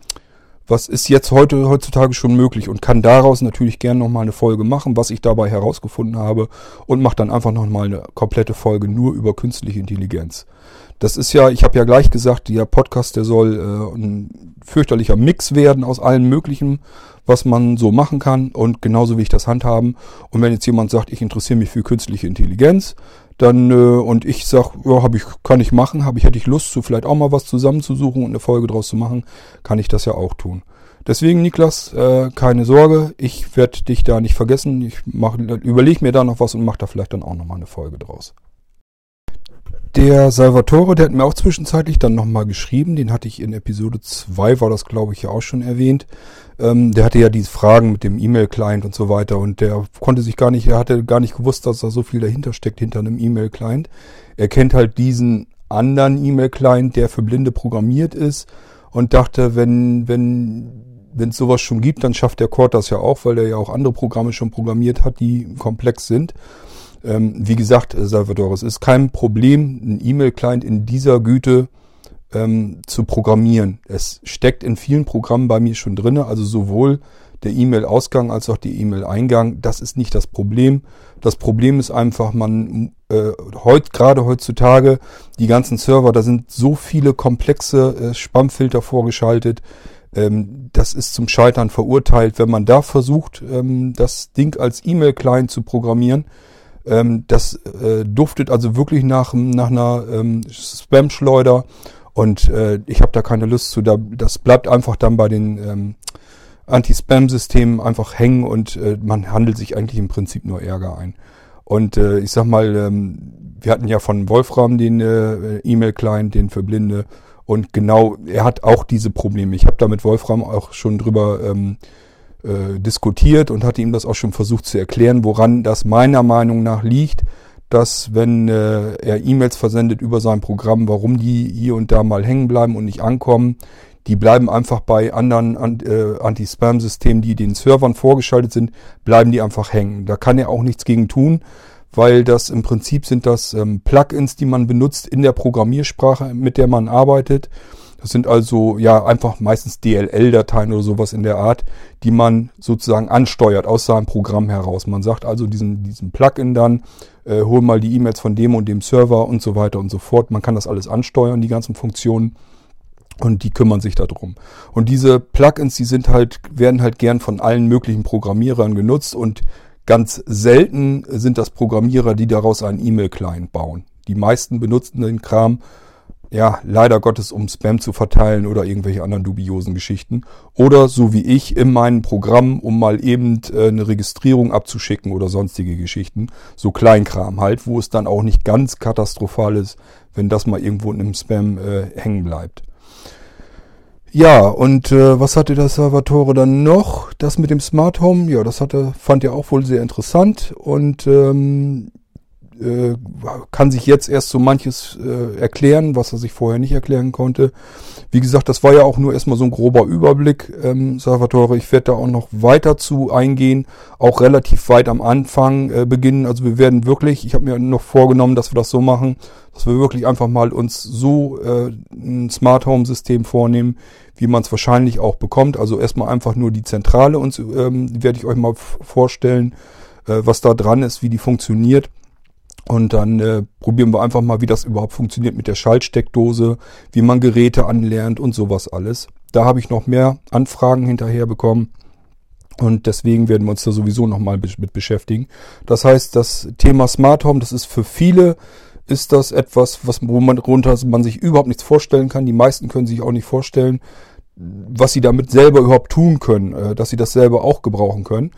was ist jetzt heute heutzutage schon möglich und kann daraus natürlich gerne nochmal eine Folge machen, was ich dabei herausgefunden habe und mache dann einfach nochmal eine komplette Folge nur über künstliche Intelligenz. Das ist ja, ich habe ja gleich gesagt, der Podcast, der soll äh, ein fürchterlicher Mix werden aus allem Möglichen, was man so machen kann und genauso wie ich das handhaben. Und wenn jetzt jemand sagt, ich interessiere mich für künstliche Intelligenz, dann äh, und ich sag, ja, habe ich, kann ich machen, habe ich, hätte ich Lust zu vielleicht auch mal was zusammenzusuchen und eine Folge draus zu machen, kann ich das ja auch tun. Deswegen, Niklas, äh, keine Sorge, ich werde dich da nicht vergessen. Ich mach, überlege mir da noch was und mache da vielleicht dann auch nochmal eine Folge draus. Der Salvatore, der hat mir auch zwischenzeitlich dann nochmal geschrieben, den hatte ich in Episode 2, war das glaube ich ja auch schon erwähnt. Ähm, der hatte ja diese Fragen mit dem E-Mail-Client und so weiter und der konnte sich gar nicht, er hatte gar nicht gewusst, dass da so viel dahinter steckt hinter einem E-Mail-Client. Er kennt halt diesen anderen E-Mail-Client, der für Blinde programmiert ist und dachte, wenn, wenn wenn es sowas schon gibt, dann schafft der Cord das ja auch, weil er ja auch andere Programme schon programmiert hat, die komplex sind. Ähm, wie gesagt, Salvador, es ist kein Problem, einen E-Mail-Client in dieser Güte ähm, zu programmieren. Es steckt in vielen Programmen bei mir schon drinne, also sowohl der E-Mail-Ausgang als auch die E-Mail-Eingang. Das ist nicht das Problem. Das Problem ist einfach, man äh, heut, gerade heutzutage die ganzen Server, da sind so viele komplexe äh, Spamfilter vorgeschaltet. Ähm, das ist zum Scheitern verurteilt, wenn man da versucht, ähm, das Ding als E-Mail-Client zu programmieren ähm, das äh, duftet also wirklich nach, nach einer ähm, Spam-Schleuder und äh, ich habe da keine Lust zu. Da, das bleibt einfach dann bei den ähm, Anti-Spam-Systemen einfach hängen und äh, man handelt sich eigentlich im Prinzip nur Ärger ein. Und äh, ich sag mal, ähm, wir hatten ja von Wolfram den äh, E-Mail-Client, den für Blinde. Und genau, er hat auch diese Probleme. Ich habe da mit Wolfram auch schon drüber ähm, äh, diskutiert und hatte ihm das auch schon versucht zu erklären, woran das meiner Meinung nach liegt, dass wenn äh, er E-Mails versendet über sein Programm, warum die hier und da mal hängen bleiben und nicht ankommen. Die bleiben einfach bei anderen äh, Anti-Spam-Systemen, die den Servern vorgeschaltet sind, bleiben die einfach hängen. Da kann er auch nichts gegen tun, weil das im Prinzip sind das ähm, Plugins, die man benutzt in der Programmiersprache, mit der man arbeitet. Das sind also ja einfach meistens DLL-Dateien oder sowas in der Art, die man sozusagen ansteuert aus seinem Programm heraus. Man sagt also diesen, diesen Plugin dann, äh, hol mal die E-Mails von dem und dem Server und so weiter und so fort. Man kann das alles ansteuern, die ganzen Funktionen. Und die kümmern sich darum. Und diese Plugins, die sind halt, werden halt gern von allen möglichen Programmierern genutzt und ganz selten sind das Programmierer, die daraus einen E-Mail-Client bauen. Die meisten benutzen den Kram, ja, leider Gottes, um Spam zu verteilen oder irgendwelche anderen dubiosen Geschichten. Oder so wie ich in meinem Programm, um mal eben äh, eine Registrierung abzuschicken oder sonstige Geschichten. So Kleinkram halt, wo es dann auch nicht ganz katastrophal ist, wenn das mal irgendwo in einem Spam äh, hängen bleibt. Ja, und äh, was hatte der Salvatore dann noch? Das mit dem Smart Home, ja, das hatte, fand er auch wohl sehr interessant und ähm, äh, kann sich jetzt erst so manches äh, erklären, was er sich vorher nicht erklären konnte. Wie gesagt, das war ja auch nur erstmal so ein grober Überblick, ähm, Salvatore. Ich werde da auch noch weiter zu eingehen, auch relativ weit am Anfang äh, beginnen. Also wir werden wirklich, ich habe mir noch vorgenommen, dass wir das so machen, dass wir wirklich einfach mal uns so äh, ein Smart Home System vornehmen, wie man es wahrscheinlich auch bekommt. Also erstmal einfach nur die Zentrale uns ähm, werde ich euch mal vorstellen, äh, was da dran ist, wie die funktioniert. Und dann äh, probieren wir einfach mal, wie das überhaupt funktioniert mit der Schaltsteckdose, wie man Geräte anlernt und sowas alles. Da habe ich noch mehr Anfragen hinterher bekommen. Und deswegen werden wir uns da sowieso nochmal mit beschäftigen. Das heißt, das Thema Smart Home, das ist für viele, ist das etwas, was, wo man runter man sich überhaupt nichts vorstellen kann. Die meisten können sich auch nicht vorstellen, was sie damit selber überhaupt tun können, äh, dass sie das selber auch gebrauchen können.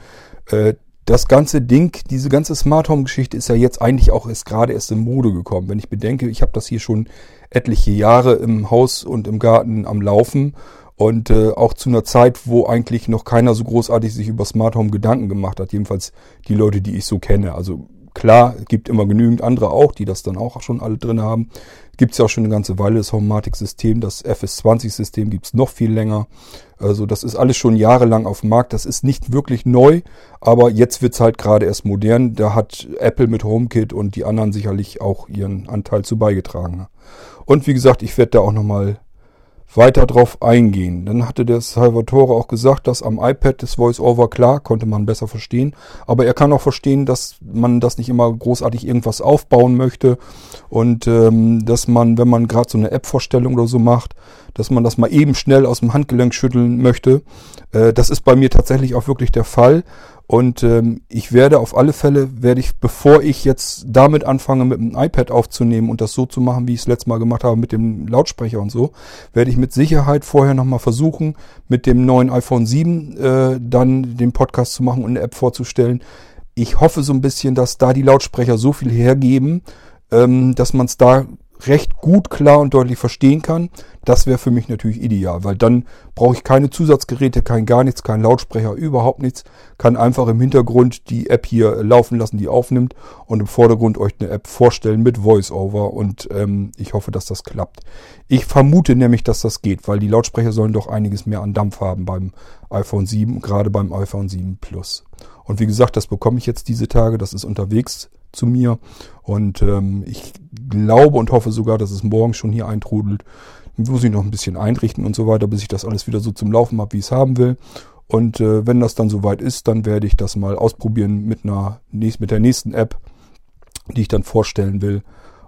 Das ganze Ding, diese ganze Smart Home Geschichte ist ja jetzt eigentlich auch erst gerade erst in Mode gekommen. Wenn ich bedenke, ich habe das hier schon etliche Jahre im Haus und im Garten am Laufen und äh, auch zu einer Zeit, wo eigentlich noch keiner so großartig sich über Smart Home Gedanken gemacht hat. Jedenfalls die Leute, die ich so kenne. Also klar, gibt immer genügend andere auch, die das dann auch schon alle drin haben. Gibt es ja auch schon eine ganze Weile das Homematic-System. Das FS20-System gibt es noch viel länger. Also das ist alles schon jahrelang auf dem Markt. Das ist nicht wirklich neu, aber jetzt wird es halt gerade erst modern. Da hat Apple mit HomeKit und die anderen sicherlich auch ihren Anteil zu beigetragen. Und wie gesagt, ich werde da auch nochmal weiter drauf eingehen. Dann hatte der Salvatore auch gesagt, dass am iPad das VoiceOver klar konnte man besser verstehen, aber er kann auch verstehen, dass man das nicht immer großartig irgendwas aufbauen möchte und ähm, dass man, wenn man gerade so eine App-Vorstellung oder so macht, dass man das mal eben schnell aus dem Handgelenk schütteln möchte. Äh, das ist bei mir tatsächlich auch wirklich der Fall. Und ähm, ich werde auf alle Fälle, werde ich, bevor ich jetzt damit anfange, mit dem iPad aufzunehmen und das so zu machen, wie ich es letztes Mal gemacht habe, mit dem Lautsprecher und so, werde ich mit Sicherheit vorher nochmal versuchen, mit dem neuen iPhone 7 äh, dann den Podcast zu machen und eine App vorzustellen. Ich hoffe so ein bisschen, dass da die Lautsprecher so viel hergeben, ähm, dass man es da recht gut, klar und deutlich verstehen kann. Das wäre für mich natürlich ideal, weil dann brauche ich keine Zusatzgeräte, kein gar nichts, kein Lautsprecher, überhaupt nichts. Kann einfach im Hintergrund die App hier laufen lassen, die aufnimmt und im Vordergrund euch eine App vorstellen mit VoiceOver und ähm, ich hoffe, dass das klappt. Ich vermute nämlich, dass das geht, weil die Lautsprecher sollen doch einiges mehr an Dampf haben beim iPhone 7, gerade beim iPhone 7 Plus. Und wie gesagt, das bekomme ich jetzt diese Tage, das ist unterwegs zu mir. Und ähm, ich glaube und hoffe sogar, dass es morgen schon hier eintrudelt. Muss ich noch ein bisschen einrichten und so weiter, bis ich das alles wieder so zum Laufen habe, wie ich es haben will. Und äh, wenn das dann soweit ist, dann werde ich das mal ausprobieren mit einer mit der nächsten App, die ich dann vorstellen will.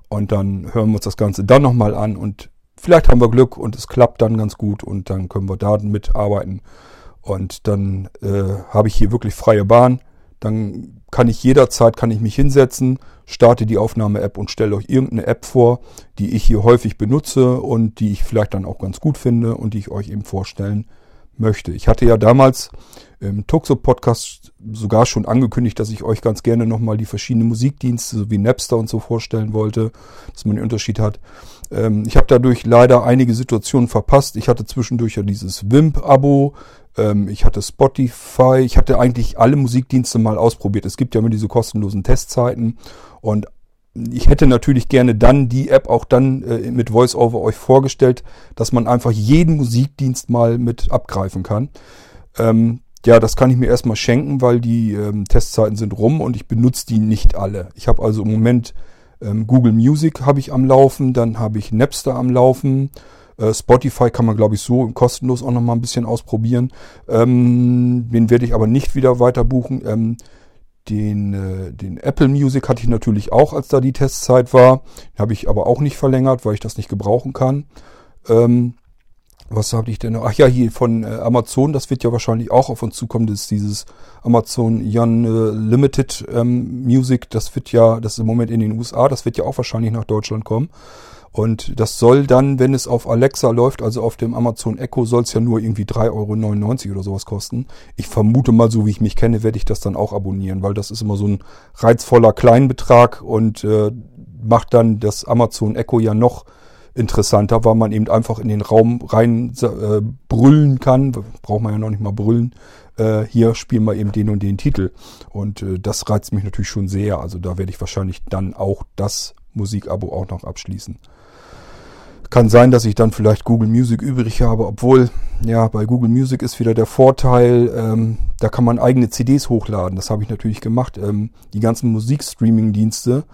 Und dann hören wir uns das Ganze dann nochmal an und vielleicht haben wir Glück und es klappt dann ganz gut und dann können wir da mitarbeiten. Und dann äh, habe ich hier wirklich freie Bahn. Dann kann ich jederzeit, kann ich mich hinsetzen, starte die Aufnahme-App und stelle euch irgendeine App vor, die ich hier häufig benutze und die ich vielleicht dann auch ganz gut finde und die ich euch eben vorstellen möchte. Ich hatte ja damals im Tuxo-Podcast sogar schon angekündigt, dass ich euch ganz gerne nochmal die verschiedenen Musikdienste sowie Napster und so vorstellen wollte, dass man den Unterschied hat. Ähm, ich habe dadurch leider einige Situationen verpasst. Ich hatte zwischendurch ja dieses Wimp-Abo, ich hatte Spotify, ich hatte eigentlich alle Musikdienste mal ausprobiert. Es gibt ja immer diese kostenlosen Testzeiten und ich hätte natürlich gerne dann die App auch dann äh, mit VoiceOver euch vorgestellt, dass man einfach jeden Musikdienst mal mit abgreifen kann. Ähm, ja, das kann ich mir erstmal schenken, weil die ähm, Testzeiten sind rum und ich benutze die nicht alle. Ich habe also im Moment ähm, Google Music habe ich am Laufen, dann habe ich Napster am Laufen, äh, Spotify kann man, glaube ich, so kostenlos auch noch mal ein bisschen ausprobieren. Ähm, den werde ich aber nicht wieder weiter buchen. Ähm, den, äh, den Apple Music hatte ich natürlich auch, als da die Testzeit war. Den habe ich aber auch nicht verlängert, weil ich das nicht gebrauchen kann. Ähm, was habe ich denn noch? Ach ja, hier von äh, Amazon, das wird ja wahrscheinlich auch auf uns zukommen, das ist dieses Amazon Young äh, Limited ähm, Music, das wird ja, das ist im Moment in den USA, das wird ja auch wahrscheinlich nach Deutschland kommen. Und das soll dann, wenn es auf Alexa läuft, also auf dem Amazon Echo, soll es ja nur irgendwie 3,99 Euro oder sowas kosten. Ich vermute mal, so wie ich mich kenne, werde ich das dann auch abonnieren, weil das ist immer so ein reizvoller Kleinbetrag und äh, macht dann das Amazon Echo ja noch interessanter, weil man eben einfach in den Raum rein äh, brüllen kann. Braucht man ja noch nicht mal brüllen. Äh, hier spielen wir eben den und den Titel. Und äh, das reizt mich natürlich schon sehr. Also da werde ich wahrscheinlich dann auch das Musikabo auch noch abschließen. Kann sein, dass ich dann vielleicht Google Music übrig habe, obwohl, ja, bei Google Music ist wieder der Vorteil, ähm, da kann man eigene CDs hochladen. Das habe ich natürlich gemacht. Ähm, die ganzen Musikstreaming-Dienste,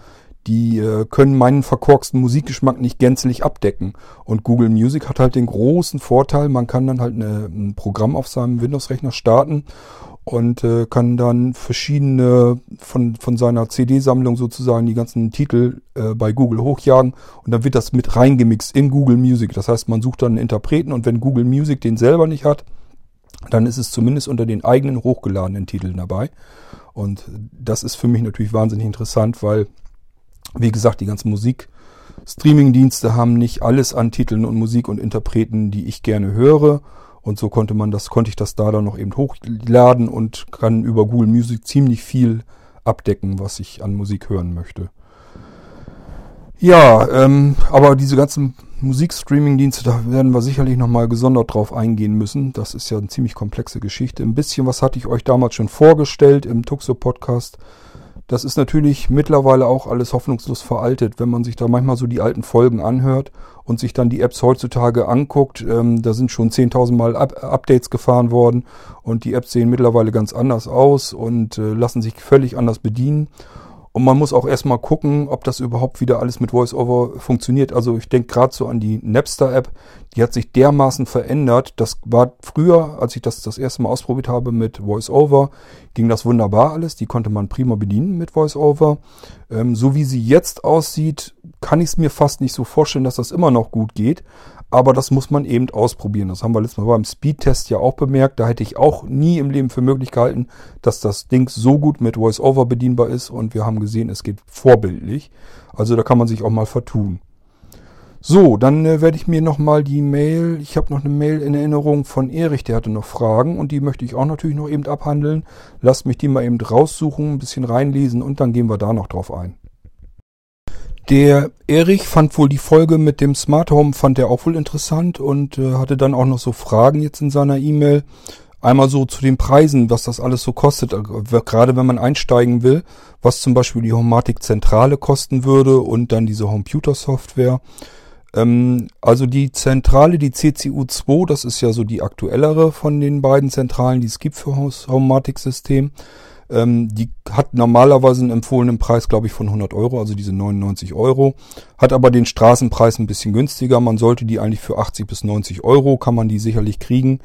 die äh, können meinen verkorksten Musikgeschmack nicht gänzlich abdecken. Und Google Music hat halt den großen Vorteil, man kann dann halt eine, ein Programm auf seinem Windows-Rechner starten und äh, kann dann verschiedene von, von seiner CD-Sammlung sozusagen die ganzen Titel äh, bei Google hochjagen und dann wird das mit reingemixt in Google Music. Das heißt, man sucht dann einen Interpreten und wenn Google Music den selber nicht hat, dann ist es zumindest unter den eigenen hochgeladenen Titeln dabei. Und das ist für mich natürlich wahnsinnig interessant, weil, wie gesagt, die ganzen Musik Streaming-Dienste haben nicht alles an Titeln und Musik und Interpreten, die ich gerne höre. Und so konnte man das, konnte ich das da dann noch eben hochladen und kann über Google Music ziemlich viel abdecken, was ich an Musik hören möchte. Ja, ähm, aber diese ganzen Musikstreaming-Dienste, da werden wir sicherlich nochmal gesondert drauf eingehen müssen. Das ist ja eine ziemlich komplexe Geschichte. Ein bisschen was hatte ich euch damals schon vorgestellt im Tuxo-Podcast. Das ist natürlich mittlerweile auch alles hoffnungslos veraltet, wenn man sich da manchmal so die alten Folgen anhört und sich dann die Apps heutzutage anguckt. Ähm, da sind schon 10.000 Mal Up Updates gefahren worden und die Apps sehen mittlerweile ganz anders aus und äh, lassen sich völlig anders bedienen. Und man muss auch erstmal gucken, ob das überhaupt wieder alles mit VoiceOver funktioniert. Also ich denke gerade so an die Napster-App, die hat sich dermaßen verändert. Das war früher, als ich das das erste Mal ausprobiert habe mit VoiceOver, ging das wunderbar alles. Die konnte man prima bedienen mit VoiceOver. Ähm, so wie sie jetzt aussieht, kann ich es mir fast nicht so vorstellen, dass das immer noch gut geht. Aber das muss man eben ausprobieren. Das haben wir letztes Mal beim Speedtest ja auch bemerkt. Da hätte ich auch nie im Leben für möglich gehalten, dass das Ding so gut mit VoiceOver bedienbar ist. Und wir haben gesehen, es geht vorbildlich. Also da kann man sich auch mal vertun. So, dann äh, werde ich mir nochmal die Mail, ich habe noch eine Mail in Erinnerung von Erich, der hatte noch Fragen und die möchte ich auch natürlich noch eben abhandeln. Lasst mich die mal eben raussuchen, ein bisschen reinlesen und dann gehen wir da noch drauf ein. Der Erich fand wohl die Folge mit dem Smart Home, fand er auch wohl interessant und äh, hatte dann auch noch so Fragen jetzt in seiner E-Mail. Einmal so zu den Preisen, was das alles so kostet, äh, gerade wenn man einsteigen will, was zum Beispiel die Homatic Zentrale kosten würde und dann diese Computer Software. Ähm, also die Zentrale, die CCU2, das ist ja so die aktuellere von den beiden Zentralen, die es gibt für das Homatic-System. Ähm, die hat normalerweise einen empfohlenen Preis, glaube ich, von 100 Euro, also diese 99 Euro. Hat aber den Straßenpreis ein bisschen günstiger. Man sollte die eigentlich für 80 bis 90 Euro, kann man die sicherlich kriegen.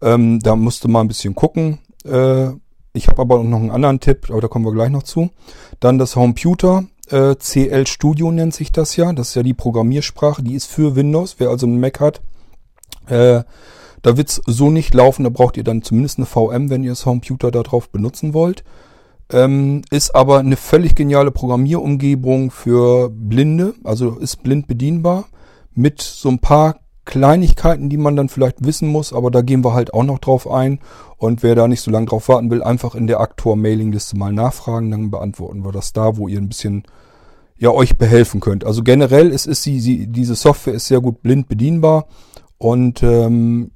Ähm, da musste man ein bisschen gucken. Äh, ich habe aber noch einen anderen Tipp, aber da kommen wir gleich noch zu. Dann das Homeputer. Äh, CL Studio nennt sich das ja. Das ist ja die Programmiersprache. Die ist für Windows. Wer also einen Mac hat, äh, da wird's so nicht laufen, da braucht ihr dann zumindest eine VM, wenn ihr das Computer darauf benutzen wollt. Ähm, ist aber eine völlig geniale Programmierumgebung für Blinde, also ist blind bedienbar mit so ein paar Kleinigkeiten, die man dann vielleicht wissen muss, aber da gehen wir halt auch noch drauf ein. Und wer da nicht so lange drauf warten will, einfach in der Aktor-Mailingliste mal nachfragen, dann beantworten wir das da, wo ihr ein bisschen ja euch behelfen könnt. Also generell ist, ist sie, sie, diese Software ist sehr gut blind bedienbar und ähm,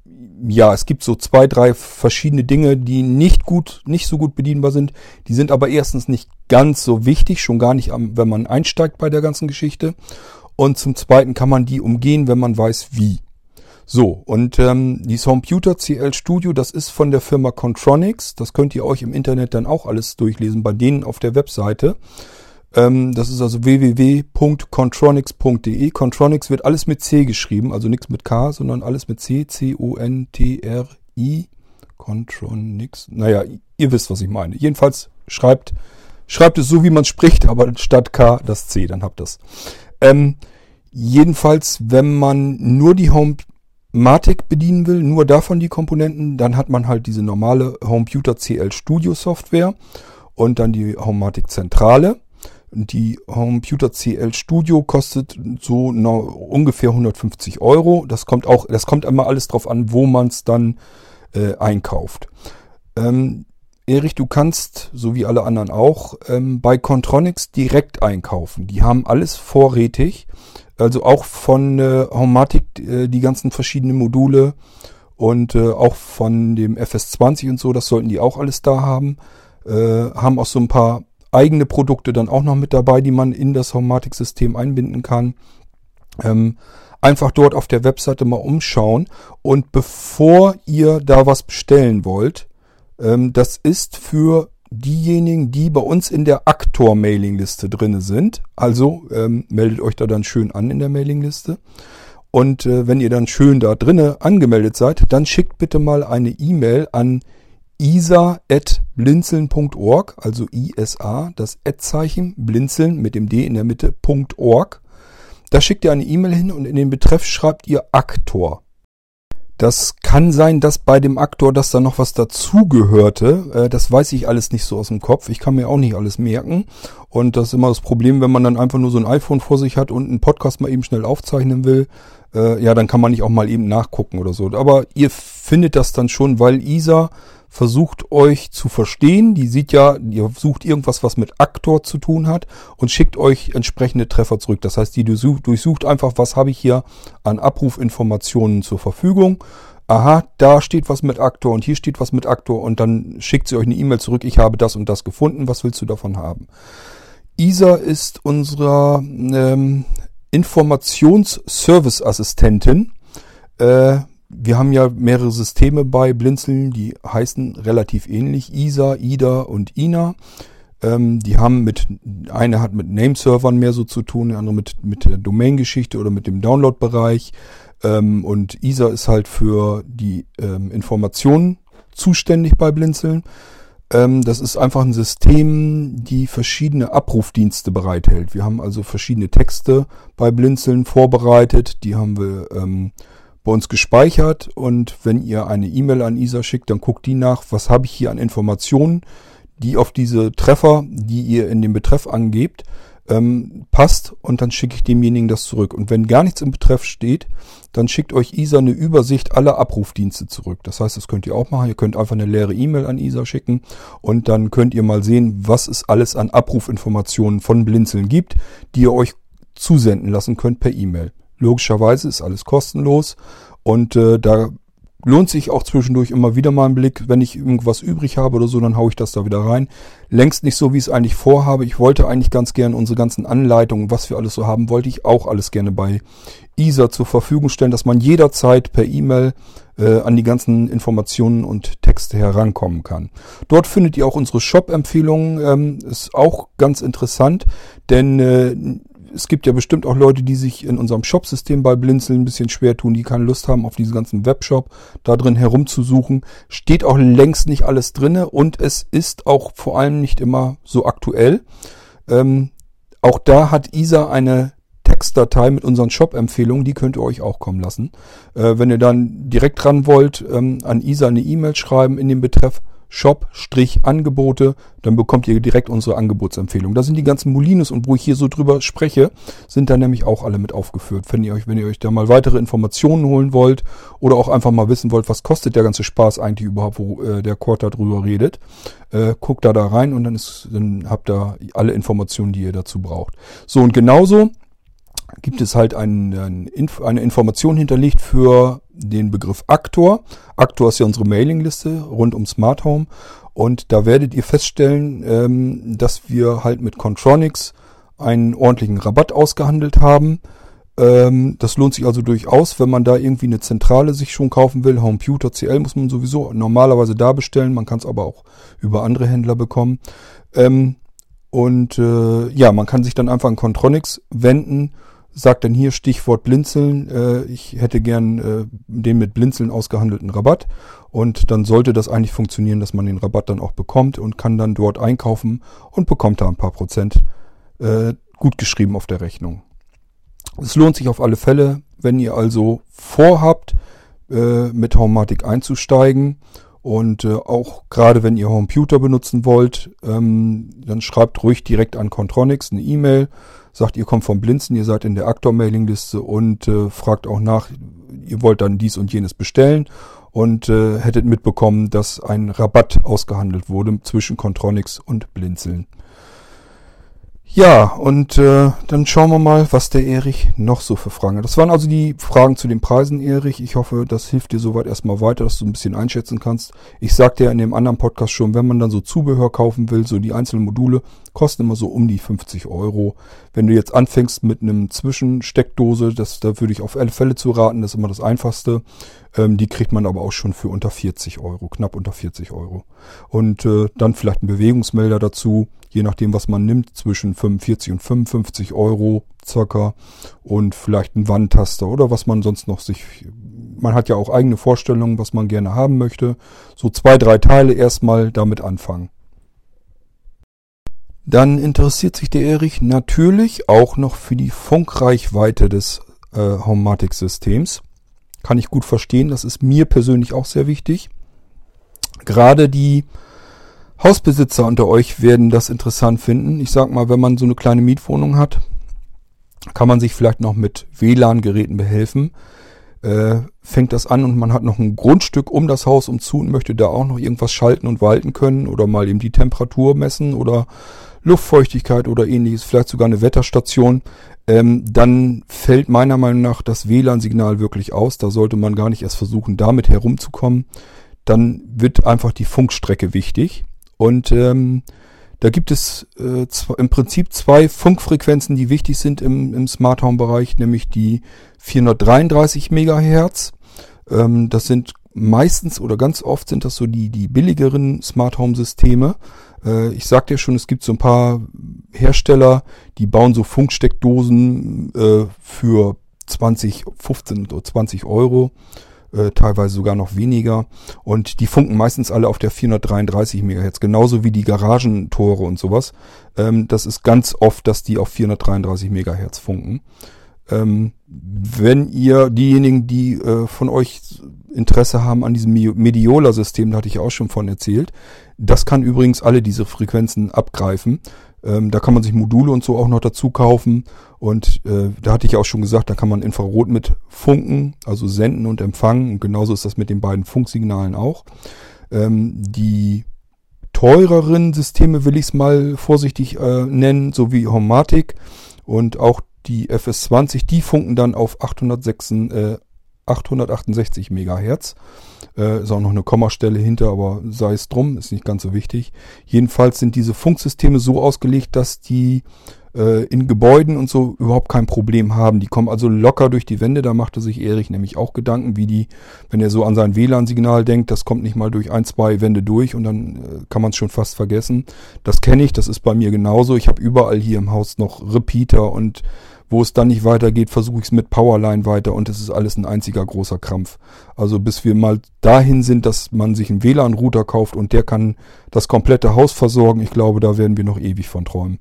ja, es gibt so zwei, drei verschiedene Dinge, die nicht gut, nicht so gut bedienbar sind. Die sind aber erstens nicht ganz so wichtig, schon gar nicht, wenn man einsteigt bei der ganzen Geschichte. Und zum Zweiten kann man die umgehen, wenn man weiß, wie. So, und ähm, die Computer CL Studio, das ist von der Firma Contronics. Das könnt ihr euch im Internet dann auch alles durchlesen, bei denen auf der Webseite. Ähm, das ist also www.contronics.de. Contronics wird alles mit C geschrieben, also nichts mit K, sondern alles mit C. C-O-N-T-R-I. Contronics. Naja, ihr wisst, was ich meine. Jedenfalls schreibt, schreibt es so, wie man spricht, aber statt K das C, dann habt ihr es. Ähm, jedenfalls, wenn man nur die Home Matic bedienen will, nur davon die Komponenten, dann hat man halt diese normale Homeputer CL Studio Software und dann die Homematic Zentrale. Die Homeputer CL Studio kostet so ungefähr 150 Euro. Das kommt auch, das kommt immer alles drauf an, wo man es dann äh, einkauft. Ähm, Erich, du kannst, so wie alle anderen auch, ähm, bei Contronics direkt einkaufen. Die haben alles vorrätig. Also auch von äh, Homematic äh, die ganzen verschiedenen Module und äh, auch von dem FS20 und so, das sollten die auch alles da haben. Äh, haben auch so ein paar eigene Produkte dann auch noch mit dabei, die man in das Homematic-System einbinden kann. Ähm, einfach dort auf der Webseite mal umschauen und bevor ihr da was bestellen wollt, ähm, das ist für diejenigen, die bei uns in der Aktor-Mailingliste drinne sind. Also ähm, meldet euch da dann schön an in der Mailingliste. Und äh, wenn ihr dann schön da drinne angemeldet seid, dann schickt bitte mal eine E-Mail an isa.blinzeln.org, also ISA, das Ad-Zeichen, blinzeln mit dem D in der Mitte, .org. Da schickt ihr eine E-Mail hin und in den Betreff schreibt ihr Aktor. Das kann sein, dass bei dem Aktor, dass da noch was dazugehörte. Äh, das weiß ich alles nicht so aus dem Kopf. Ich kann mir auch nicht alles merken. Und das ist immer das Problem, wenn man dann einfach nur so ein iPhone vor sich hat und einen Podcast mal eben schnell aufzeichnen will. Äh, ja, dann kann man nicht auch mal eben nachgucken oder so. Aber ihr findet das dann schon, weil Isa versucht euch zu verstehen. Die sieht ja, ihr sucht irgendwas, was mit Aktor zu tun hat und schickt euch entsprechende Treffer zurück. Das heißt, die durchsucht einfach, was habe ich hier an Abrufinformationen zur Verfügung. Aha, da steht was mit Aktor und hier steht was mit Aktor und dann schickt sie euch eine E-Mail zurück. Ich habe das und das gefunden. Was willst du davon haben? Isa ist unsere ähm, Informationsservice-Assistentin. Äh, wir haben ja mehrere Systeme bei Blinzeln, die heißen relativ ähnlich. ISA, IDA und INA. Ähm, die haben mit, eine hat mit Nameservern mehr so zu tun, die andere mit, mit der Domain-Geschichte oder mit dem Download-Bereich. Ähm, und ISA ist halt für die ähm, Informationen zuständig bei Blinzeln. Ähm, das ist einfach ein System, die verschiedene Abrufdienste bereithält. Wir haben also verschiedene Texte bei Blinzeln vorbereitet. Die haben wir ähm, bei uns gespeichert und wenn ihr eine E-Mail an ISA schickt, dann guckt die nach, was habe ich hier an Informationen, die auf diese Treffer, die ihr in dem Betreff angebt, ähm, passt und dann schicke ich demjenigen das zurück. Und wenn gar nichts im Betreff steht, dann schickt euch ISA eine Übersicht aller Abrufdienste zurück. Das heißt, das könnt ihr auch machen. Ihr könnt einfach eine leere E-Mail an ISA schicken und dann könnt ihr mal sehen, was es alles an Abrufinformationen von Blinzeln gibt, die ihr euch zusenden lassen könnt per E-Mail. Logischerweise ist alles kostenlos und äh, da lohnt sich auch zwischendurch immer wieder mal ein Blick. Wenn ich irgendwas übrig habe oder so, dann haue ich das da wieder rein. Längst nicht so, wie ich es eigentlich vorhabe. Ich wollte eigentlich ganz gern unsere ganzen Anleitungen, was wir alles so haben, wollte ich auch alles gerne bei ISA zur Verfügung stellen, dass man jederzeit per E-Mail äh, an die ganzen Informationen und Texte herankommen kann. Dort findet ihr auch unsere Shop-Empfehlungen. Ähm, ist auch ganz interessant, denn äh, es gibt ja bestimmt auch Leute, die sich in unserem Shop-System bei Blinzeln ein bisschen schwer tun, die keine Lust haben, auf diesen ganzen Webshop da drin herumzusuchen. Steht auch längst nicht alles drinne und es ist auch vor allem nicht immer so aktuell. Ähm, auch da hat Isa eine Textdatei mit unseren Shop-Empfehlungen, die könnt ihr euch auch kommen lassen. Äh, wenn ihr dann direkt dran wollt, ähm, an Isa eine E-Mail schreiben in dem Betreff Shop-Angebote, dann bekommt ihr direkt unsere Angebotsempfehlung. Da sind die ganzen Molinos und wo ich hier so drüber spreche, sind da nämlich auch alle mit aufgeführt. Wenn ihr euch, wenn ihr euch da mal weitere Informationen holen wollt oder auch einfach mal wissen wollt, was kostet der ganze Spaß eigentlich überhaupt, wo äh, der Kurt da drüber redet, äh, guckt da da rein und dann ist, dann habt ihr alle Informationen, die ihr dazu braucht. So und genauso gibt es halt ein, ein, eine Information hinterlegt für den Begriff Aktor. Aktor ist ja unsere Mailingliste rund um Smart Home. Und da werdet ihr feststellen, ähm, dass wir halt mit Contronics einen ordentlichen Rabatt ausgehandelt haben. Ähm, das lohnt sich also durchaus, wenn man da irgendwie eine Zentrale sich schon kaufen will. Homeputer CL muss man sowieso normalerweise da bestellen. Man kann es aber auch über andere Händler bekommen. Ähm, und äh, ja, man kann sich dann einfach an Contronics wenden sagt dann hier Stichwort Blinzeln, äh, ich hätte gern äh, den mit Blinzeln ausgehandelten Rabatt und dann sollte das eigentlich funktionieren, dass man den Rabatt dann auch bekommt und kann dann dort einkaufen und bekommt da ein paar Prozent äh, gut geschrieben auf der Rechnung. Es lohnt sich auf alle Fälle, wenn ihr also vorhabt, äh, mit Homematic einzusteigen. Und äh, auch gerade wenn ihr Computer benutzen wollt, ähm, dann schreibt ruhig direkt an Contronics eine E-Mail, sagt, ihr kommt vom Blinzen, ihr seid in der Aktor-Mailing-Liste und äh, fragt auch nach, ihr wollt dann dies und jenes bestellen und äh, hättet mitbekommen, dass ein Rabatt ausgehandelt wurde zwischen Contronics und Blinzeln. Ja, und äh, dann schauen wir mal, was der Erich noch so für Fragen hat. Das waren also die Fragen zu den Preisen, Erich. Ich hoffe, das hilft dir soweit erstmal weiter, dass du ein bisschen einschätzen kannst. Ich sagte ja in dem anderen Podcast schon, wenn man dann so Zubehör kaufen will, so die einzelnen Module, kosten immer so um die 50 Euro. Wenn du jetzt anfängst mit einem Zwischensteckdose, das, da würde ich auf alle Fälle zu raten, das ist immer das Einfachste. Ähm, die kriegt man aber auch schon für unter 40 Euro, knapp unter 40 Euro. Und äh, dann vielleicht ein Bewegungsmelder dazu je nachdem, was man nimmt, zwischen 45 und 55 Euro circa und vielleicht ein Wandtaster oder was man sonst noch sich, man hat ja auch eigene Vorstellungen, was man gerne haben möchte. So zwei, drei Teile erstmal damit anfangen. Dann interessiert sich der Erich natürlich auch noch für die Funkreichweite des äh, Homematic-Systems. Kann ich gut verstehen, das ist mir persönlich auch sehr wichtig. Gerade die Hausbesitzer unter euch werden das interessant finden. Ich sag mal, wenn man so eine kleine Mietwohnung hat, kann man sich vielleicht noch mit WLAN-Geräten behelfen. Äh, fängt das an und man hat noch ein Grundstück um das Haus umzu und möchte da auch noch irgendwas schalten und walten können oder mal eben die Temperatur messen oder Luftfeuchtigkeit oder ähnliches, vielleicht sogar eine Wetterstation, ähm, dann fällt meiner Meinung nach das WLAN-Signal wirklich aus. Da sollte man gar nicht erst versuchen, damit herumzukommen. Dann wird einfach die Funkstrecke wichtig. Und ähm, da gibt es äh, im Prinzip zwei Funkfrequenzen, die wichtig sind im, im Smart Home Bereich, nämlich die 433 Megahertz. Ähm, das sind meistens oder ganz oft sind das so die, die billigeren Smart Home Systeme. Äh, ich sagte ja schon, es gibt so ein paar Hersteller, die bauen so Funksteckdosen äh, für 20, 15 oder 20 Euro äh, teilweise sogar noch weniger. Und die funken meistens alle auf der 433 MHz, genauso wie die Garagentore und sowas. Ähm, das ist ganz oft, dass die auf 433 MHz funken. Ähm, wenn ihr diejenigen, die äh, von euch Interesse haben an diesem Mediola-System, da hatte ich auch schon von erzählt, das kann übrigens alle diese Frequenzen abgreifen. Ähm, da kann man sich Module und so auch noch dazu kaufen. Und äh, da hatte ich auch schon gesagt, da kann man Infrarot mit funken, also senden und empfangen. Und genauso ist das mit den beiden Funksignalen auch. Ähm, die teureren Systeme will ich es mal vorsichtig äh, nennen, so wie Homatic und auch die FS20, die funken dann auf 806, äh, 868 Megahertz. Äh, ist auch noch eine Kommastelle hinter, aber sei es drum, ist nicht ganz so wichtig. Jedenfalls sind diese Funksysteme so ausgelegt, dass die äh, in Gebäuden und so überhaupt kein Problem haben. Die kommen also locker durch die Wände. Da machte sich Erich nämlich auch Gedanken, wie die, wenn er so an sein WLAN-Signal denkt, das kommt nicht mal durch ein, zwei Wände durch und dann äh, kann man es schon fast vergessen. Das kenne ich, das ist bei mir genauso. Ich habe überall hier im Haus noch Repeater und wo es dann nicht weitergeht, versuche ich es mit Powerline weiter und es ist alles ein einziger großer Krampf. Also bis wir mal dahin sind, dass man sich einen WLAN-Router kauft und der kann das komplette Haus versorgen, ich glaube, da werden wir noch ewig von träumen.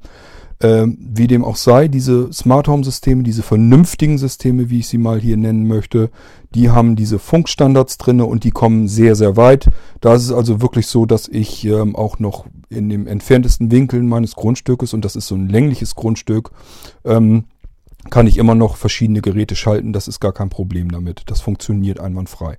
Ähm, wie dem auch sei, diese Smart Home Systeme, diese vernünftigen Systeme, wie ich sie mal hier nennen möchte, die haben diese Funkstandards drinne und die kommen sehr, sehr weit. Da ist es also wirklich so, dass ich ähm, auch noch in dem entferntesten Winkel meines Grundstückes, und das ist so ein längliches Grundstück, ähm, kann ich immer noch verschiedene Geräte schalten. Das ist gar kein Problem damit. Das funktioniert einwandfrei.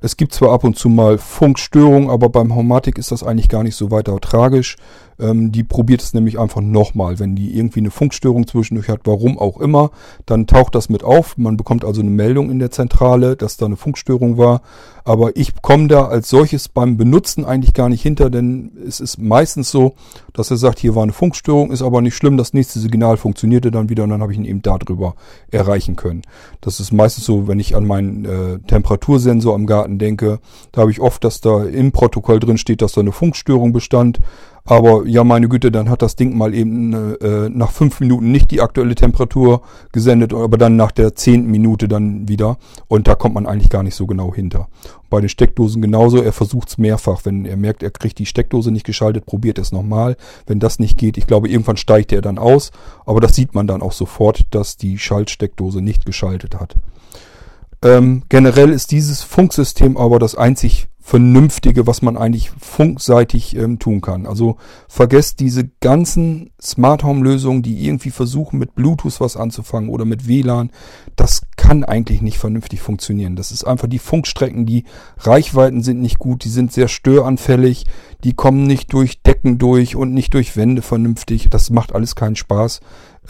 Es gibt zwar ab und zu mal Funkstörungen, aber beim Homatic ist das eigentlich gar nicht so weiter tragisch. Ähm, die probiert es nämlich einfach nochmal. Wenn die irgendwie eine Funkstörung zwischendurch hat, warum auch immer, dann taucht das mit auf. Man bekommt also eine Meldung in der Zentrale, dass da eine Funkstörung war. Aber ich komme da als solches beim Benutzen eigentlich gar nicht hinter, denn es ist meistens so, dass er sagt, hier war eine Funkstörung, ist aber nicht schlimm, das nächste Signal funktionierte dann wieder und dann habe ich ihn eben darüber erreichen können. Das ist meistens so, wenn ich an meinen äh, Temperatursensor am Garten denke, da habe ich oft, dass da im Protokoll drin steht, dass da eine Funkstörung bestand. Aber ja, meine Güte, dann hat das Ding mal eben äh, nach fünf Minuten nicht die aktuelle Temperatur gesendet, aber dann nach der zehnten Minute dann wieder. Und da kommt man eigentlich gar nicht so genau hinter. Bei den Steckdosen genauso. Er versucht es mehrfach. Wenn er merkt, er kriegt die Steckdose nicht geschaltet, probiert es nochmal. Wenn das nicht geht, ich glaube, irgendwann steigt er dann aus. Aber das sieht man dann auch sofort, dass die Schaltsteckdose nicht geschaltet hat. Ähm, generell ist dieses Funksystem aber das einzig Vernünftige, was man eigentlich funkseitig ähm, tun kann. Also vergesst diese ganzen Smart Home Lösungen, die irgendwie versuchen mit Bluetooth was anzufangen oder mit WLAN. Das kann eigentlich nicht vernünftig funktionieren. Das ist einfach die Funkstrecken, die Reichweiten sind nicht gut, die sind sehr störanfällig, die kommen nicht durch Decken durch und nicht durch Wände vernünftig. Das macht alles keinen Spaß.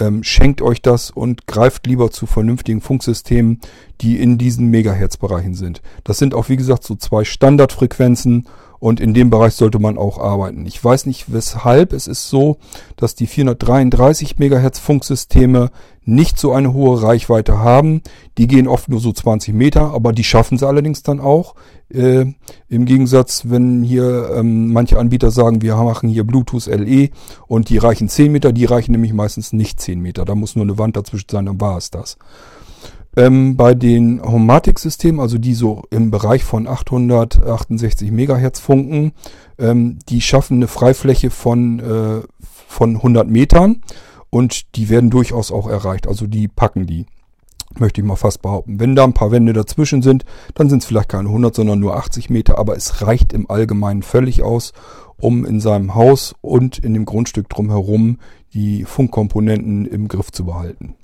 Ähm, schenkt euch das und greift lieber zu vernünftigen Funksystemen, die in diesen Megahertz-Bereichen sind. Das sind auch, wie gesagt, so zwei Standardfrequenzen und in dem Bereich sollte man auch arbeiten. Ich weiß nicht weshalb. Es ist so, dass die 433 Megahertz Funksysteme nicht so eine hohe Reichweite haben. Die gehen oft nur so 20 Meter, aber die schaffen sie allerdings dann auch. Äh, Im Gegensatz, wenn hier ähm, manche Anbieter sagen, wir machen hier Bluetooth LE und die reichen 10 Meter, die reichen nämlich meistens nicht 10 Meter. Da muss nur eine Wand dazwischen sein, dann war es das. Ähm, bei den Homatic-Systemen, also die so im Bereich von 868 Megahertz funken, ähm, die schaffen eine Freifläche von, äh, von 100 Metern und die werden durchaus auch erreicht. Also die packen die, möchte ich mal fast behaupten. Wenn da ein paar Wände dazwischen sind, dann sind es vielleicht keine 100, sondern nur 80 Meter, aber es reicht im Allgemeinen völlig aus, um in seinem Haus und in dem Grundstück drumherum die Funkkomponenten im Griff zu behalten.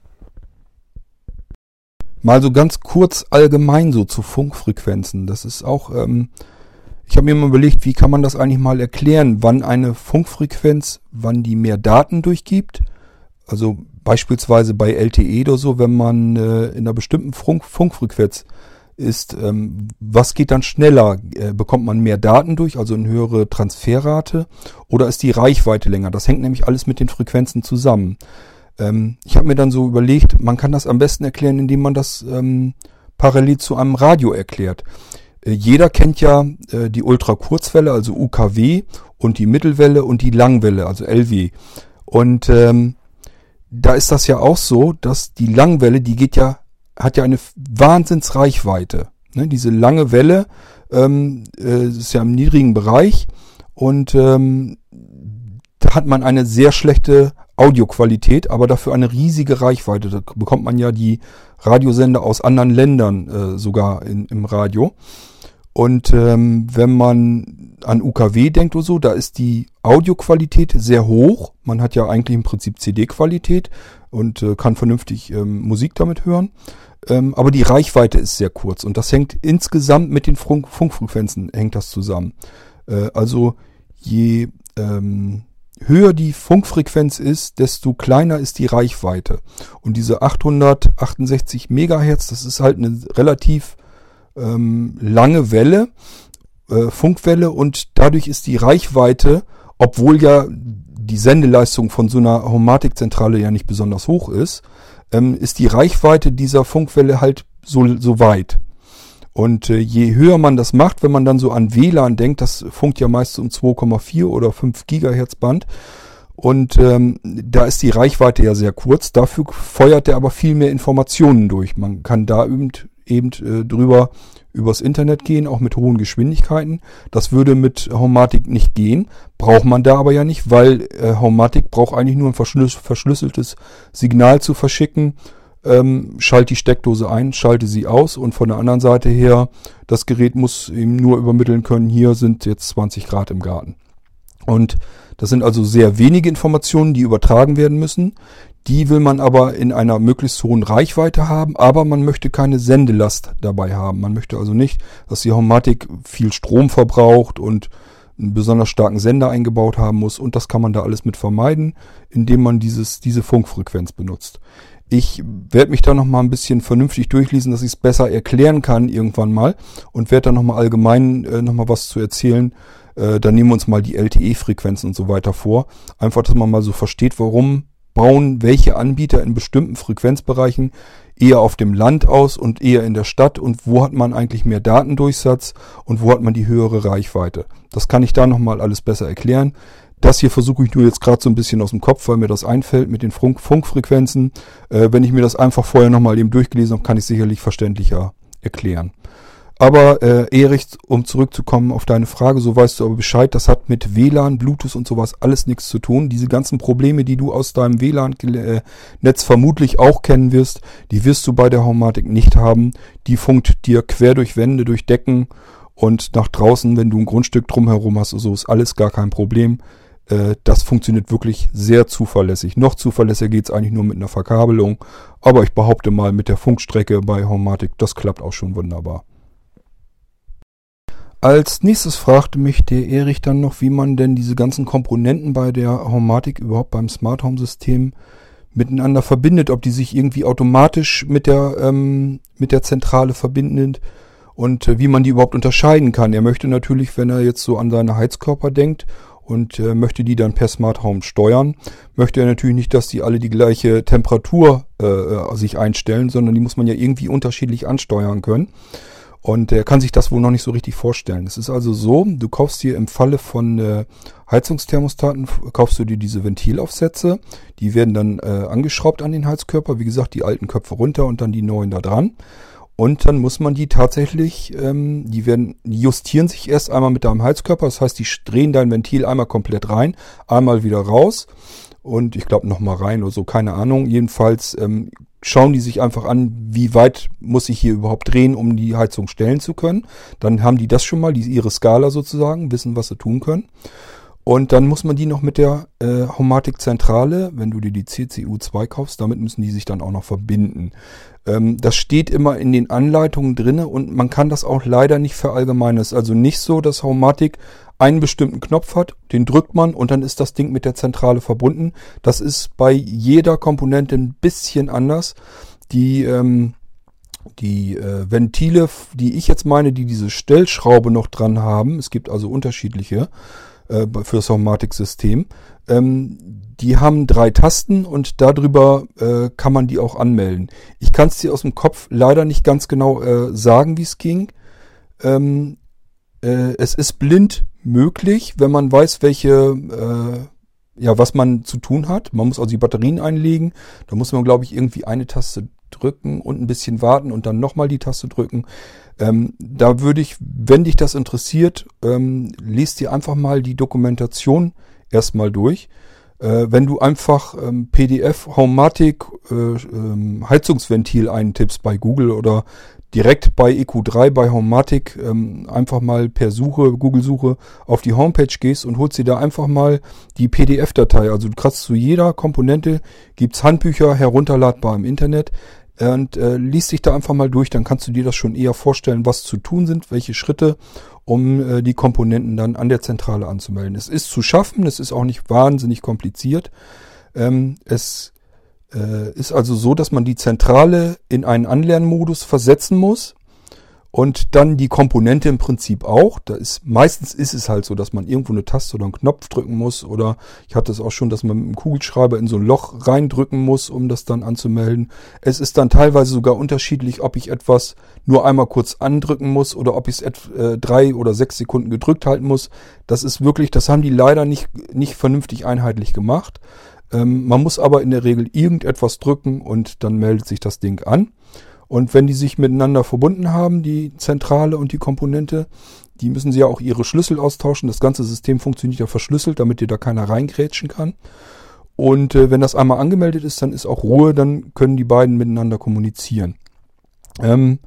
Mal so ganz kurz allgemein so zu Funkfrequenzen. Das ist auch, ähm, ich habe mir mal überlegt, wie kann man das eigentlich mal erklären, wann eine Funkfrequenz, wann die mehr Daten durchgibt. Also beispielsweise bei LTE oder so, wenn man äh, in einer bestimmten Funk Funkfrequenz ist, ähm, was geht dann schneller? Äh, bekommt man mehr Daten durch, also eine höhere Transferrate, oder ist die Reichweite länger? Das hängt nämlich alles mit den Frequenzen zusammen. Ähm, ich habe mir dann so überlegt, man kann das am besten erklären, indem man das ähm, parallel zu einem Radio erklärt. Äh, jeder kennt ja äh, die Ultrakurzwelle, also UKW, und die Mittelwelle und die Langwelle, also LW. Und ähm, da ist das ja auch so, dass die Langwelle, die geht ja, hat ja eine Wahnsinnsreichweite. Ne? Diese lange Welle ähm, äh, ist ja im niedrigen Bereich und ähm, da hat man eine sehr schlechte Audioqualität, aber dafür eine riesige Reichweite. Da bekommt man ja die Radiosender aus anderen Ländern äh, sogar in, im Radio. Und ähm, wenn man an UKW denkt oder so, da ist die Audioqualität sehr hoch. Man hat ja eigentlich im Prinzip CD-Qualität und äh, kann vernünftig ähm, Musik damit hören. Ähm, aber die Reichweite ist sehr kurz und das hängt insgesamt mit den Funk Funkfrequenzen hängt das zusammen. Äh, also je ähm, höher die Funkfrequenz ist, desto kleiner ist die Reichweite. Und diese 868 Megahertz, das ist halt eine relativ ähm, lange Welle, äh, Funkwelle und dadurch ist die Reichweite, obwohl ja die Sendeleistung von so einer Homatikzentrale ja nicht besonders hoch ist, ähm, ist die Reichweite dieser Funkwelle halt so, so weit. Und äh, je höher man das macht, wenn man dann so an WLAN denkt, das funkt ja meist um 2,4 oder 5 Gigahertz Band. Und ähm, da ist die Reichweite ja sehr kurz. Dafür feuert er aber viel mehr Informationen durch. Man kann da eben, eben äh, drüber übers Internet gehen, auch mit hohen Geschwindigkeiten. Das würde mit Homatic nicht gehen. Braucht man da aber ja nicht, weil äh, Homatic braucht eigentlich nur ein verschlüsseltes Signal zu verschicken ähm, schalte die Steckdose ein, schalte sie aus und von der anderen Seite her, das Gerät muss ihm nur übermitteln können, hier sind jetzt 20 Grad im Garten. Und das sind also sehr wenige Informationen, die übertragen werden müssen. Die will man aber in einer möglichst hohen Reichweite haben, aber man möchte keine Sendelast dabei haben. Man möchte also nicht, dass die Homatic viel Strom verbraucht und einen besonders starken Sender eingebaut haben muss. Und das kann man da alles mit vermeiden, indem man dieses, diese Funkfrequenz benutzt. Ich werde mich da nochmal ein bisschen vernünftig durchlesen, dass ich es besser erklären kann irgendwann mal und werde da nochmal allgemein äh, nochmal was zu erzählen. Äh, dann nehmen wir uns mal die LTE-Frequenzen und so weiter vor. Einfach, dass man mal so versteht, warum bauen welche Anbieter in bestimmten Frequenzbereichen eher auf dem Land aus und eher in der Stadt und wo hat man eigentlich mehr Datendurchsatz und wo hat man die höhere Reichweite. Das kann ich da nochmal alles besser erklären. Das hier versuche ich nur jetzt gerade so ein bisschen aus dem Kopf, weil mir das einfällt mit den Funk Funkfrequenzen. Äh, wenn ich mir das einfach vorher nochmal eben durchgelesen habe, kann ich sicherlich verständlicher erklären. Aber äh, Erich, um zurückzukommen auf deine Frage, so weißt du aber Bescheid, das hat mit WLAN, Bluetooth und sowas alles nichts zu tun. Diese ganzen Probleme, die du aus deinem WLAN-Netz vermutlich auch kennen wirst, die wirst du bei der Haumatik nicht haben. Die funkt dir quer durch Wände, durch Decken und nach draußen, wenn du ein Grundstück drumherum hast, so ist alles gar kein Problem. Äh, das funktioniert wirklich sehr zuverlässig. Noch zuverlässiger geht's eigentlich nur mit einer Verkabelung. Aber ich behaupte mal, mit der Funkstrecke bei Homematic, das klappt auch schon wunderbar. Als nächstes fragte mich der Erich dann noch, wie man denn diese ganzen Komponenten bei der Homematic überhaupt beim Smart Home System miteinander verbindet, ob die sich irgendwie automatisch mit der, ähm, mit der Zentrale verbinden und äh, wie man die überhaupt unterscheiden kann. Er möchte natürlich, wenn er jetzt so an seine Heizkörper denkt und äh, möchte die dann per Smart Home steuern, möchte er natürlich nicht, dass die alle die gleiche Temperatur äh, äh, sich einstellen, sondern die muss man ja irgendwie unterschiedlich ansteuern können. Und er kann sich das wohl noch nicht so richtig vorstellen. Es ist also so, du kaufst dir im Falle von äh, Heizungsthermostaten, kaufst du dir diese Ventilaufsätze. Die werden dann äh, angeschraubt an den Heizkörper. Wie gesagt, die alten Köpfe runter und dann die neuen da dran. Und dann muss man die tatsächlich, ähm, die werden, die justieren sich erst einmal mit deinem Heizkörper. Das heißt, die drehen dein Ventil einmal komplett rein, einmal wieder raus und ich glaube nochmal rein oder so, keine Ahnung. Jedenfalls ähm, schauen die sich einfach an, wie weit muss ich hier überhaupt drehen, um die Heizung stellen zu können. Dann haben die das schon mal, die, ihre Skala sozusagen, wissen, was sie tun können. Und dann muss man die noch mit der äh, Homatic-Zentrale, wenn du dir die CCU2 kaufst, damit müssen die sich dann auch noch verbinden. Ähm, das steht immer in den Anleitungen drinne und man kann das auch leider nicht verallgemeinern. Es ist also nicht so, dass Haumatic einen bestimmten Knopf hat, den drückt man und dann ist das Ding mit der Zentrale verbunden. Das ist bei jeder Komponente ein bisschen anders. Die, ähm, die äh, Ventile, die ich jetzt meine, die diese Stellschraube noch dran haben, es gibt also unterschiedliche äh, für das Haumatic-System, ähm, die haben drei Tasten und darüber äh, kann man die auch anmelden. Ich kann es dir aus dem Kopf leider nicht ganz genau äh, sagen, wie es ging. Ähm, äh, es ist blind möglich, wenn man weiß, welche, äh, ja, was man zu tun hat. Man muss also die Batterien einlegen. Da muss man, glaube ich, irgendwie eine Taste drücken und ein bisschen warten und dann nochmal die Taste drücken. Ähm, da würde ich, wenn dich das interessiert, ähm, lest dir einfach mal die Dokumentation erstmal durch. Äh, wenn du einfach ähm, PDF Homematic äh, ähm, Heizungsventil eintippst bei Google oder direkt bei EQ3 bei Homematic ähm, einfach mal per Suche, Google-Suche auf die Homepage gehst und holst dir da einfach mal die PDF-Datei. Also du kriegst zu jeder Komponente, gibt's Handbücher herunterladbar im Internet und äh, liest dich da einfach mal durch, dann kannst du dir das schon eher vorstellen, was zu tun sind, welche Schritte um äh, die Komponenten dann an der Zentrale anzumelden. Es ist zu schaffen, es ist auch nicht wahnsinnig kompliziert. Ähm, es äh, ist also so, dass man die Zentrale in einen Anlernmodus versetzen muss und dann die Komponente im Prinzip auch. Da ist, meistens ist es halt so, dass man irgendwo eine Taste oder einen Knopf drücken muss. Oder ich hatte es auch schon, dass man mit einem Kugelschreiber in so ein Loch reindrücken muss, um das dann anzumelden. Es ist dann teilweise sogar unterschiedlich, ob ich etwas nur einmal kurz andrücken muss oder ob ich es äh, drei oder sechs Sekunden gedrückt halten muss. Das ist wirklich, das haben die leider nicht, nicht vernünftig einheitlich gemacht. Ähm, man muss aber in der Regel irgendetwas drücken und dann meldet sich das Ding an. Und wenn die sich miteinander verbunden haben, die Zentrale und die Komponente, die müssen sie ja auch ihre Schlüssel austauschen. Das ganze System funktioniert ja verschlüsselt, damit dir da keiner reingrätschen kann. Und äh, wenn das einmal angemeldet ist, dann ist auch Ruhe, dann können die beiden miteinander kommunizieren. Ähm,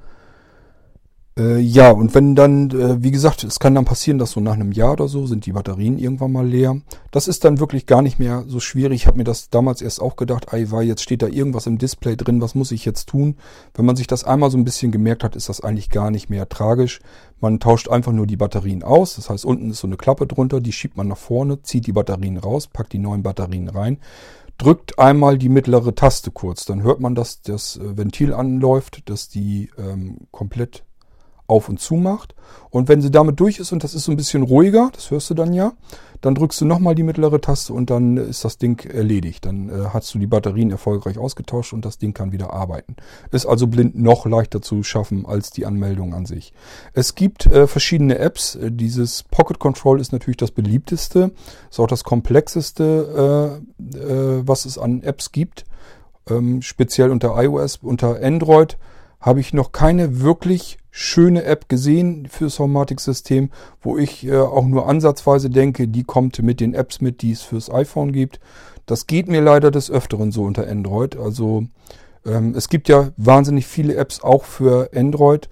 äh, ja, und wenn dann, äh, wie gesagt, es kann dann passieren, dass so nach einem Jahr oder so sind die Batterien irgendwann mal leer. Das ist dann wirklich gar nicht mehr so schwierig. Ich habe mir das damals erst auch gedacht, ey, weil jetzt steht da irgendwas im Display drin, was muss ich jetzt tun? Wenn man sich das einmal so ein bisschen gemerkt hat, ist das eigentlich gar nicht mehr tragisch. Man tauscht einfach nur die Batterien aus. Das heißt, unten ist so eine Klappe drunter, die schiebt man nach vorne, zieht die Batterien raus, packt die neuen Batterien rein drückt einmal die mittlere Taste kurz. Dann hört man, dass das äh, Ventil anläuft, dass die ähm, komplett auf und zu macht. Und wenn sie damit durch ist und das ist so ein bisschen ruhiger, das hörst du dann ja, dann drückst du nochmal die mittlere Taste und dann ist das Ding erledigt. Dann äh, hast du die Batterien erfolgreich ausgetauscht und das Ding kann wieder arbeiten. Ist also blind noch leichter zu schaffen als die Anmeldung an sich. Es gibt äh, verschiedene Apps. Äh, dieses Pocket Control ist natürlich das beliebteste, ist auch das komplexeste, äh, äh, was es an Apps gibt. Ähm, speziell unter iOS, unter Android habe ich noch keine wirklich schöne App gesehen fürs Homematic-System, wo ich äh, auch nur ansatzweise denke, die kommt mit den Apps mit, die es fürs iPhone gibt. Das geht mir leider des Öfteren so unter Android. Also ähm, es gibt ja wahnsinnig viele Apps auch für Android,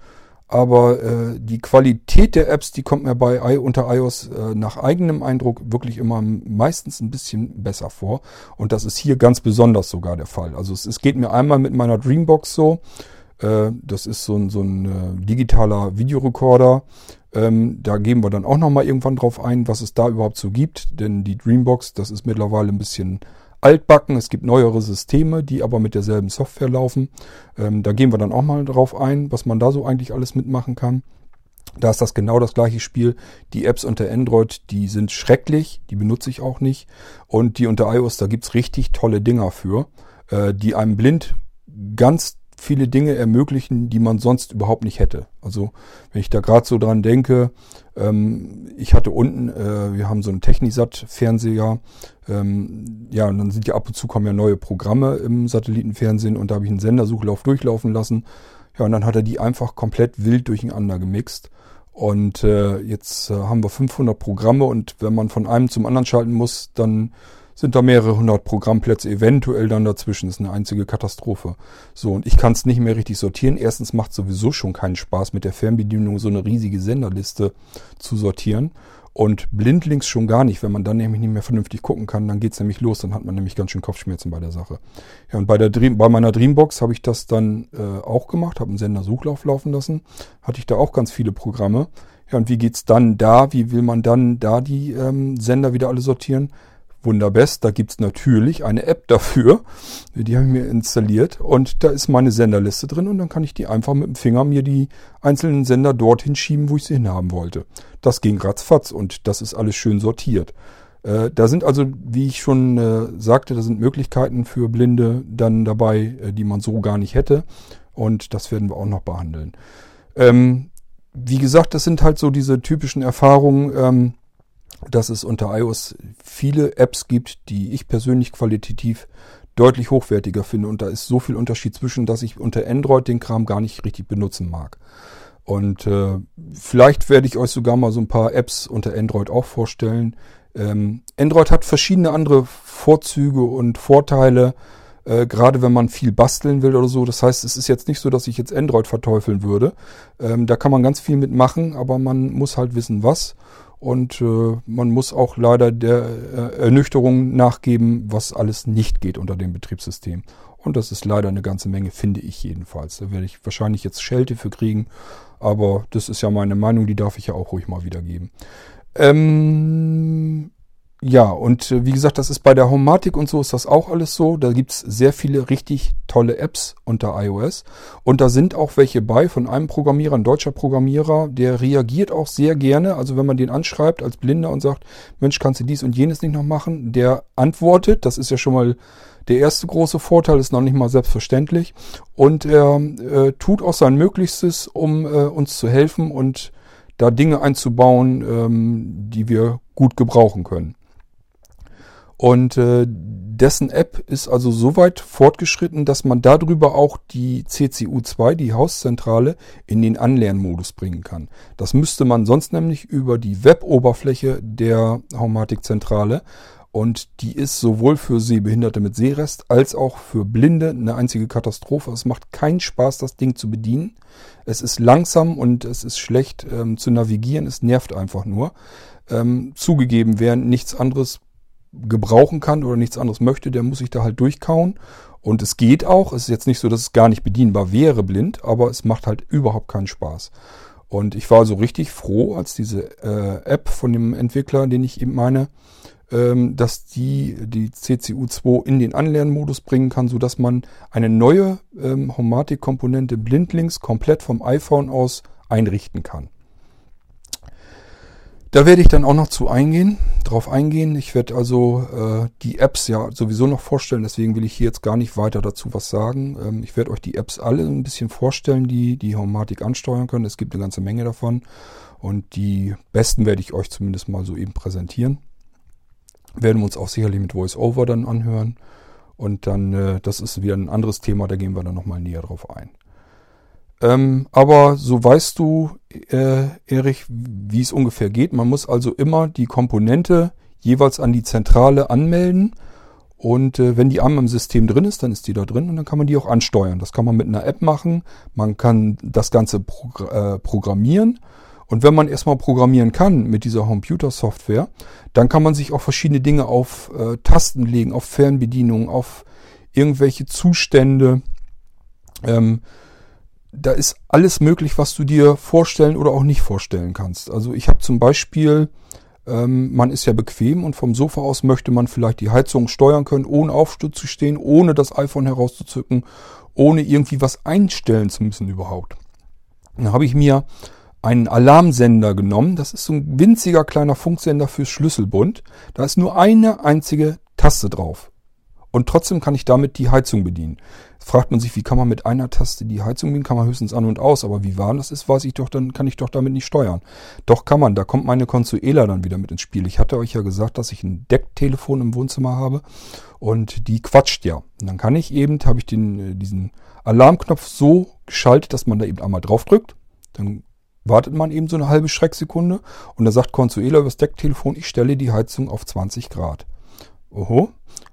aber äh, die Qualität der Apps, die kommt mir bei I unter iOS äh, nach eigenem Eindruck wirklich immer meistens ein bisschen besser vor. Und das ist hier ganz besonders sogar der Fall. Also es, es geht mir einmal mit meiner Dreambox so. Äh, das ist so ein, so ein äh, digitaler Videorekorder. Ähm, da geben wir dann auch nochmal irgendwann drauf ein, was es da überhaupt so gibt. Denn die Dreambox, das ist mittlerweile ein bisschen altbacken. Es gibt neuere Systeme, die aber mit derselben Software laufen. Ähm, da gehen wir dann auch mal drauf ein, was man da so eigentlich alles mitmachen kann. Da ist das genau das gleiche Spiel. Die Apps unter Android, die sind schrecklich, die benutze ich auch nicht. Und die unter iOS, da gibt's richtig tolle Dinger für, äh, die einem blind ganz viele Dinge ermöglichen, die man sonst überhaupt nicht hätte. Also wenn ich da gerade so dran denke, ähm, ich hatte unten, äh, wir haben so einen Technisat-Fernseher, ähm, ja, und dann sind ja ab und zu kommen ja neue Programme im Satellitenfernsehen und da habe ich einen Sendersuchlauf durchlaufen lassen. Ja, und dann hat er die einfach komplett wild durcheinander gemixt. Und äh, jetzt äh, haben wir 500 Programme und wenn man von einem zum anderen schalten muss, dann sind da mehrere hundert Programmplätze eventuell dann dazwischen. Das ist eine einzige Katastrophe. So, und ich kann es nicht mehr richtig sortieren. Erstens macht sowieso schon keinen Spaß, mit der Fernbedienung so eine riesige Senderliste zu sortieren. Und blindlings schon gar nicht. Wenn man dann nämlich nicht mehr vernünftig gucken kann, dann geht's nämlich los. Dann hat man nämlich ganz schön Kopfschmerzen bei der Sache. Ja, und bei, der Dream, bei meiner Dreambox habe ich das dann äh, auch gemacht, habe einen Sendersuchlauf laufen lassen. Hatte ich da auch ganz viele Programme. Ja, und wie geht's dann da? Wie will man dann da die ähm, Sender wieder alle sortieren? Wunderbest, da gibt's natürlich eine App dafür. Die habe ich mir installiert und da ist meine Senderliste drin und dann kann ich die einfach mit dem Finger mir die einzelnen Sender dorthin schieben, wo ich sie hinhaben wollte. Das ging ratzfatz und das ist alles schön sortiert. Äh, da sind also, wie ich schon äh, sagte, da sind Möglichkeiten für Blinde dann dabei, äh, die man so gar nicht hätte. Und das werden wir auch noch behandeln. Ähm, wie gesagt, das sind halt so diese typischen Erfahrungen. Ähm, dass es unter iOS viele Apps gibt, die ich persönlich qualitativ deutlich hochwertiger finde. Und da ist so viel Unterschied zwischen, dass ich unter Android den Kram gar nicht richtig benutzen mag. Und äh, vielleicht werde ich euch sogar mal so ein paar Apps unter Android auch vorstellen. Ähm, Android hat verschiedene andere Vorzüge und Vorteile, äh, gerade wenn man viel basteln will oder so. Das heißt, es ist jetzt nicht so, dass ich jetzt Android verteufeln würde. Ähm, da kann man ganz viel mitmachen, aber man muss halt wissen, was. Und äh, man muss auch leider der äh, Ernüchterung nachgeben, was alles nicht geht unter dem Betriebssystem. Und das ist leider eine ganze Menge, finde ich jedenfalls. Da werde ich wahrscheinlich jetzt Schelte für kriegen. Aber das ist ja meine Meinung, die darf ich ja auch ruhig mal wiedergeben. Ähm, ja, und äh, wie gesagt, das ist bei der Homatic und so ist das auch alles so. Da gibt's sehr viele richtig tolle Apps unter iOS. Und da sind auch welche bei von einem Programmierer, ein deutscher Programmierer, der reagiert auch sehr gerne. Also wenn man den anschreibt als Blinder und sagt, Mensch, kannst du dies und jenes nicht noch machen? Der antwortet. Das ist ja schon mal der erste große Vorteil, ist noch nicht mal selbstverständlich. Und er äh, tut auch sein Möglichstes, um äh, uns zu helfen und da Dinge einzubauen, ähm, die wir gut gebrauchen können. Und äh, dessen App ist also so weit fortgeschritten, dass man darüber auch die CCU2, die Hauszentrale, in den Anlernmodus bringen kann. Das müsste man sonst nämlich über die Web-Oberfläche der Haumatikzentrale und die ist sowohl für Sehbehinderte mit Sehrest als auch für Blinde eine einzige Katastrophe. Es macht keinen Spaß, das Ding zu bedienen. Es ist langsam und es ist schlecht ähm, zu navigieren. Es nervt einfach nur. Ähm, zugegeben, wer nichts anderes gebrauchen kann oder nichts anderes möchte, der muss sich da halt durchkauen. Und es geht auch. Es ist jetzt nicht so, dass es gar nicht bedienbar wäre blind, aber es macht halt überhaupt keinen Spaß. Und ich war so richtig froh, als diese äh, App von dem Entwickler, den ich eben meine, ähm, dass die die CCU2 in den Anlernmodus bringen kann, so dass man eine neue ähm, Homatic-Komponente blindlings komplett vom iPhone aus einrichten kann. Da werde ich dann auch noch zu eingehen, drauf eingehen. Ich werde also äh, die Apps ja sowieso noch vorstellen, deswegen will ich hier jetzt gar nicht weiter dazu was sagen. Ähm, ich werde euch die Apps alle ein bisschen vorstellen, die die Homatic ansteuern können. Es gibt eine ganze Menge davon und die besten werde ich euch zumindest mal so eben präsentieren. Werden wir uns auch sicherlich mit VoiceOver dann anhören und dann, äh, das ist wieder ein anderes Thema, da gehen wir dann nochmal näher drauf ein. Ähm, aber so weißt du, äh, Erich, wie es ungefähr geht. Man muss also immer die Komponente jeweils an die Zentrale anmelden. Und äh, wenn die einmal im System drin ist, dann ist die da drin und dann kann man die auch ansteuern. Das kann man mit einer App machen. Man kann das Ganze progr äh, programmieren. Und wenn man erstmal programmieren kann mit dieser Computer-Software, dann kann man sich auch verschiedene Dinge auf äh, Tasten legen, auf Fernbedienungen, auf irgendwelche Zustände. Ähm, da ist alles möglich, was du dir vorstellen oder auch nicht vorstellen kannst. Also ich habe zum Beispiel, ähm, man ist ja bequem und vom Sofa aus möchte man vielleicht die Heizung steuern können, ohne Aufsturz zu stehen, ohne das iPhone herauszuzücken, ohne irgendwie was einstellen zu müssen überhaupt. Dann habe ich mir einen Alarmsender genommen. Das ist so ein winziger kleiner Funksender fürs Schlüsselbund. Da ist nur eine einzige Taste drauf. Und trotzdem kann ich damit die Heizung bedienen. Fragt man sich, wie kann man mit einer Taste die Heizung bedienen? Kann man höchstens an und aus. Aber wie warm das ist, weiß ich doch, dann kann ich doch damit nicht steuern. Doch kann man. Da kommt meine Consuela dann wieder mit ins Spiel. Ich hatte euch ja gesagt, dass ich ein Decktelefon im Wohnzimmer habe. Und die quatscht ja. Und dann kann ich eben, habe ich den, äh, diesen Alarmknopf so geschaltet, dass man da eben einmal drauf drückt. Dann wartet man eben so eine halbe Schrecksekunde und da sagt Consuela übers Decktelefon, ich stelle die Heizung auf 20 Grad. Oho,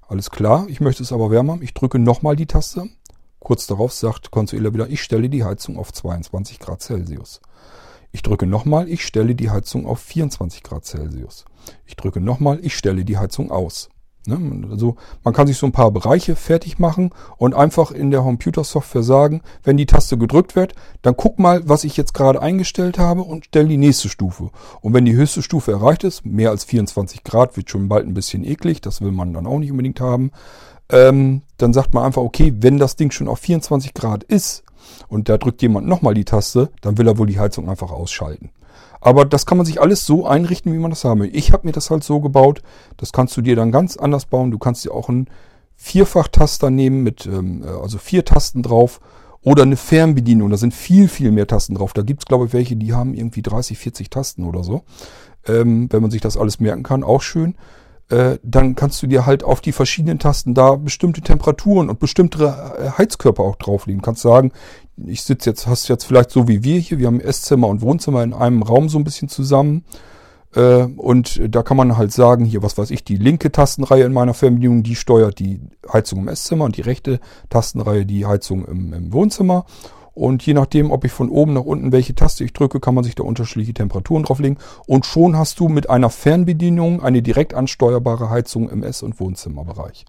alles klar, ich möchte es aber wärmer. Ich drücke nochmal die Taste. Kurz darauf sagt Consuela wieder, ich stelle die Heizung auf 22 Grad Celsius. Ich drücke nochmal, ich stelle die Heizung auf 24 Grad Celsius. Ich drücke nochmal, ich stelle die Heizung aus. Ne? Also man kann sich so ein paar Bereiche fertig machen und einfach in der Computersoftware sagen, wenn die Taste gedrückt wird, dann guck mal, was ich jetzt gerade eingestellt habe und stell die nächste Stufe. Und wenn die höchste Stufe erreicht ist, mehr als 24 Grad, wird schon bald ein bisschen eklig, das will man dann auch nicht unbedingt haben, ähm, dann sagt man einfach, okay, wenn das Ding schon auf 24 Grad ist und da drückt jemand nochmal die Taste, dann will er wohl die Heizung einfach ausschalten. Aber das kann man sich alles so einrichten, wie man das haben will. Ich habe mir das halt so gebaut. Das kannst du dir dann ganz anders bauen. Du kannst dir auch einen Vierfachtaster nehmen mit ähm, äh, also vier Tasten drauf oder eine Fernbedienung. Da sind viel, viel mehr Tasten drauf. Da gibt's glaube ich, welche, die haben irgendwie 30, 40 Tasten oder so. Ähm, wenn man sich das alles merken kann, auch schön. Äh, dann kannst du dir halt auf die verschiedenen Tasten da bestimmte Temperaturen und bestimmte äh, Heizkörper auch drauflegen. Du kannst sagen, ich sitze jetzt, hast jetzt vielleicht so wie wir hier, wir haben Esszimmer und Wohnzimmer in einem Raum so ein bisschen zusammen. Äh, und da kann man halt sagen, hier, was weiß ich, die linke Tastenreihe in meiner Fernbedienung, die steuert die Heizung im Esszimmer und die rechte Tastenreihe die Heizung im, im Wohnzimmer. Und je nachdem, ob ich von oben nach unten welche Taste ich drücke, kann man sich da unterschiedliche Temperaturen drauflegen. Und schon hast du mit einer Fernbedienung eine direkt ansteuerbare Heizung im Ess- und Wohnzimmerbereich.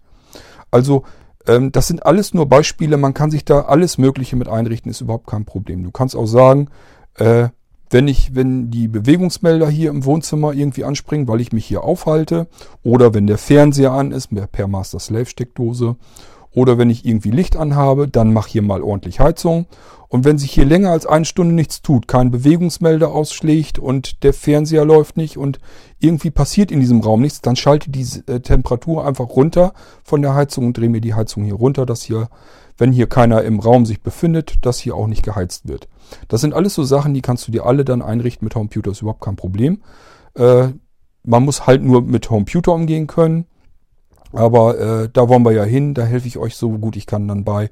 Also ähm, das sind alles nur Beispiele. Man kann sich da alles Mögliche mit einrichten, ist überhaupt kein Problem. Du kannst auch sagen, äh, wenn ich, wenn die Bewegungsmelder hier im Wohnzimmer irgendwie anspringen, weil ich mich hier aufhalte, oder wenn der Fernseher an ist, per Master Slave Steckdose, oder wenn ich irgendwie Licht anhabe, dann mach hier mal ordentlich Heizung. Und wenn sich hier länger als eine Stunde nichts tut, kein Bewegungsmelder ausschlägt und der Fernseher läuft nicht und irgendwie passiert in diesem Raum nichts, dann schalte die äh, Temperatur einfach runter von der Heizung und drehe mir die Heizung hier runter, dass hier, wenn hier keiner im Raum sich befindet, dass hier auch nicht geheizt wird. Das sind alles so Sachen, die kannst du dir alle dann einrichten mit Computer, ist überhaupt kein Problem. Äh, man muss halt nur mit Computer umgehen können. Aber äh, da wollen wir ja hin, da helfe ich euch so gut ich kann dann bei.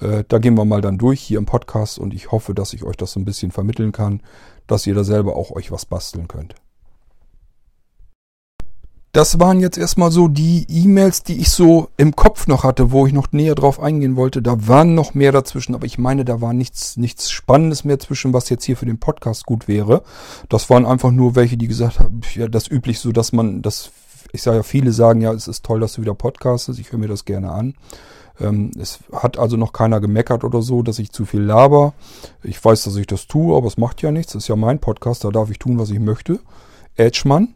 Äh, da gehen wir mal dann durch hier im Podcast und ich hoffe, dass ich euch das so ein bisschen vermitteln kann, dass ihr da selber auch euch was basteln könnt. Das waren jetzt erstmal so die E-Mails, die ich so im Kopf noch hatte, wo ich noch näher drauf eingehen wollte. Da waren noch mehr dazwischen, aber ich meine, da war nichts, nichts Spannendes mehr zwischen, was jetzt hier für den Podcast gut wäre. Das waren einfach nur welche, die gesagt haben, ja, das üblich so, dass man, dass, ich sage ja, viele sagen ja, es ist toll, dass du wieder podcastest, ich höre mir das gerne an. Ähm, es hat also noch keiner gemeckert oder so, dass ich zu viel laber. Ich weiß, dass ich das tue, aber es macht ja nichts. Das ist ja mein Podcast, da darf ich tun, was ich möchte. Edgemann.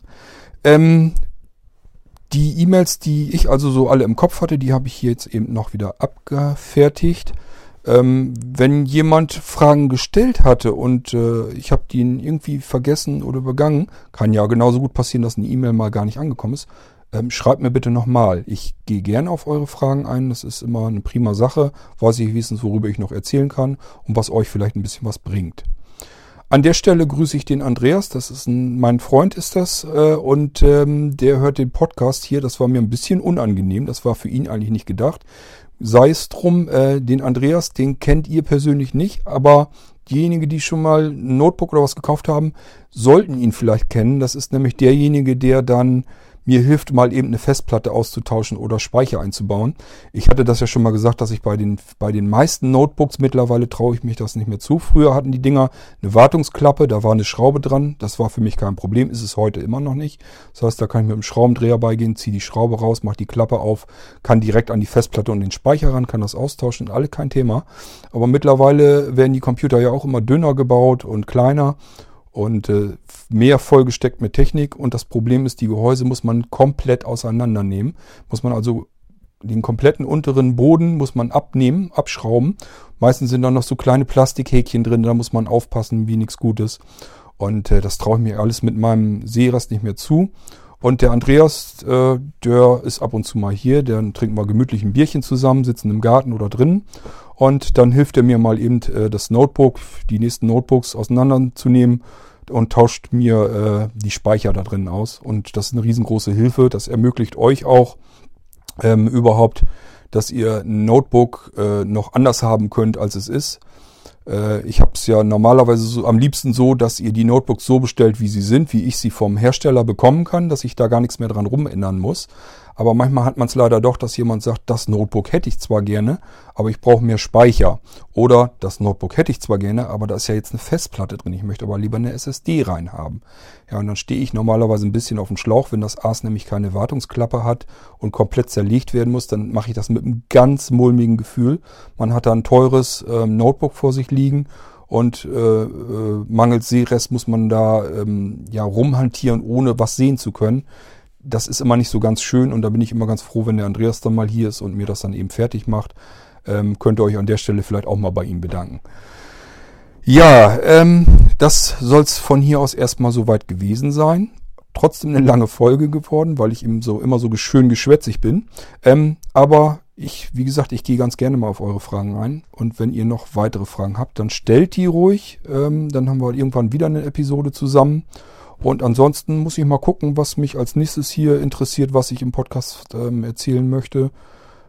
Ähm, die E-Mails, die ich also so alle im Kopf hatte, die habe ich hier jetzt eben noch wieder abgefertigt. Ähm, wenn jemand Fragen gestellt hatte und äh, ich habe die irgendwie vergessen oder übergangen, kann ja genauso gut passieren, dass eine E-Mail mal gar nicht angekommen ist, ähm, schreibt mir bitte nochmal. Ich gehe gerne auf eure Fragen ein. Das ist immer eine prima Sache. Weiß ich wenigstens, worüber ich noch erzählen kann und was euch vielleicht ein bisschen was bringt. An der Stelle grüße ich den Andreas, das ist ein, mein Freund ist das, äh, und ähm, der hört den Podcast hier, das war mir ein bisschen unangenehm, das war für ihn eigentlich nicht gedacht. Sei es drum, äh, den Andreas, den kennt ihr persönlich nicht, aber diejenigen, die schon mal ein Notebook oder was gekauft haben, sollten ihn vielleicht kennen. Das ist nämlich derjenige, der dann mir hilft, mal eben eine Festplatte auszutauschen oder Speicher einzubauen. Ich hatte das ja schon mal gesagt, dass ich bei den, bei den meisten Notebooks mittlerweile traue ich mich das nicht mehr zu. Früher hatten die Dinger eine Wartungsklappe, da war eine Schraube dran. Das war für mich kein Problem, ist es heute immer noch nicht. Das heißt, da kann ich mit dem Schraubendreher beigehen, ziehe die Schraube raus, mache die Klappe auf, kann direkt an die Festplatte und den Speicher ran, kann das austauschen, alle kein Thema. Aber mittlerweile werden die Computer ja auch immer dünner gebaut und kleiner und äh, mehr vollgesteckt mit Technik. Und das Problem ist, die Gehäuse muss man komplett auseinandernehmen. Muss man also den kompletten unteren Boden muss man abnehmen, abschrauben. Meistens sind da noch so kleine Plastikhäkchen drin, da muss man aufpassen, wie nichts Gutes. Und äh, das traue ich mir alles mit meinem Seerest nicht mehr zu. Und der Andreas, äh, der ist ab und zu mal hier, der trinkt mal gemütlich ein Bierchen zusammen, sitzen im Garten oder drin. Und dann hilft er mir mal eben äh, das Notebook, die nächsten Notebooks auseinanderzunehmen und tauscht mir äh, die Speicher da drin aus. Und das ist eine riesengroße Hilfe. Das ermöglicht euch auch ähm, überhaupt, dass ihr ein Notebook äh, noch anders haben könnt, als es ist. Äh, ich habe es ja normalerweise so, am liebsten so, dass ihr die Notebooks so bestellt, wie sie sind, wie ich sie vom Hersteller bekommen kann, dass ich da gar nichts mehr dran rumändern muss. Aber manchmal hat man es leider doch, dass jemand sagt, das Notebook hätte ich zwar gerne, aber ich brauche mehr Speicher. Oder das Notebook hätte ich zwar gerne, aber da ist ja jetzt eine Festplatte drin. Ich möchte aber lieber eine SSD reinhaben. Ja, und dann stehe ich normalerweise ein bisschen auf dem Schlauch, wenn das Aas nämlich keine Wartungsklappe hat und komplett zerlegt werden muss, dann mache ich das mit einem ganz mulmigen Gefühl. Man hat da ein teures ähm, Notebook vor sich liegen und äh, äh, mangels Sehrest muss man da ähm, ja rumhantieren, ohne was sehen zu können das ist immer nicht so ganz schön und da bin ich immer ganz froh, wenn der Andreas dann mal hier ist und mir das dann eben fertig macht. Ähm, könnt ihr euch an der Stelle vielleicht auch mal bei ihm bedanken. Ja, ähm, das soll es von hier aus erstmal soweit gewesen sein. Trotzdem eine lange Folge geworden, weil ich eben so immer so schön geschwätzig bin. Ähm, aber ich, wie gesagt, ich gehe ganz gerne mal auf eure Fragen ein. Und wenn ihr noch weitere Fragen habt, dann stellt die ruhig. Ähm, dann haben wir irgendwann wieder eine Episode zusammen. Und ansonsten muss ich mal gucken, was mich als nächstes hier interessiert, was ich im Podcast ähm, erzählen möchte.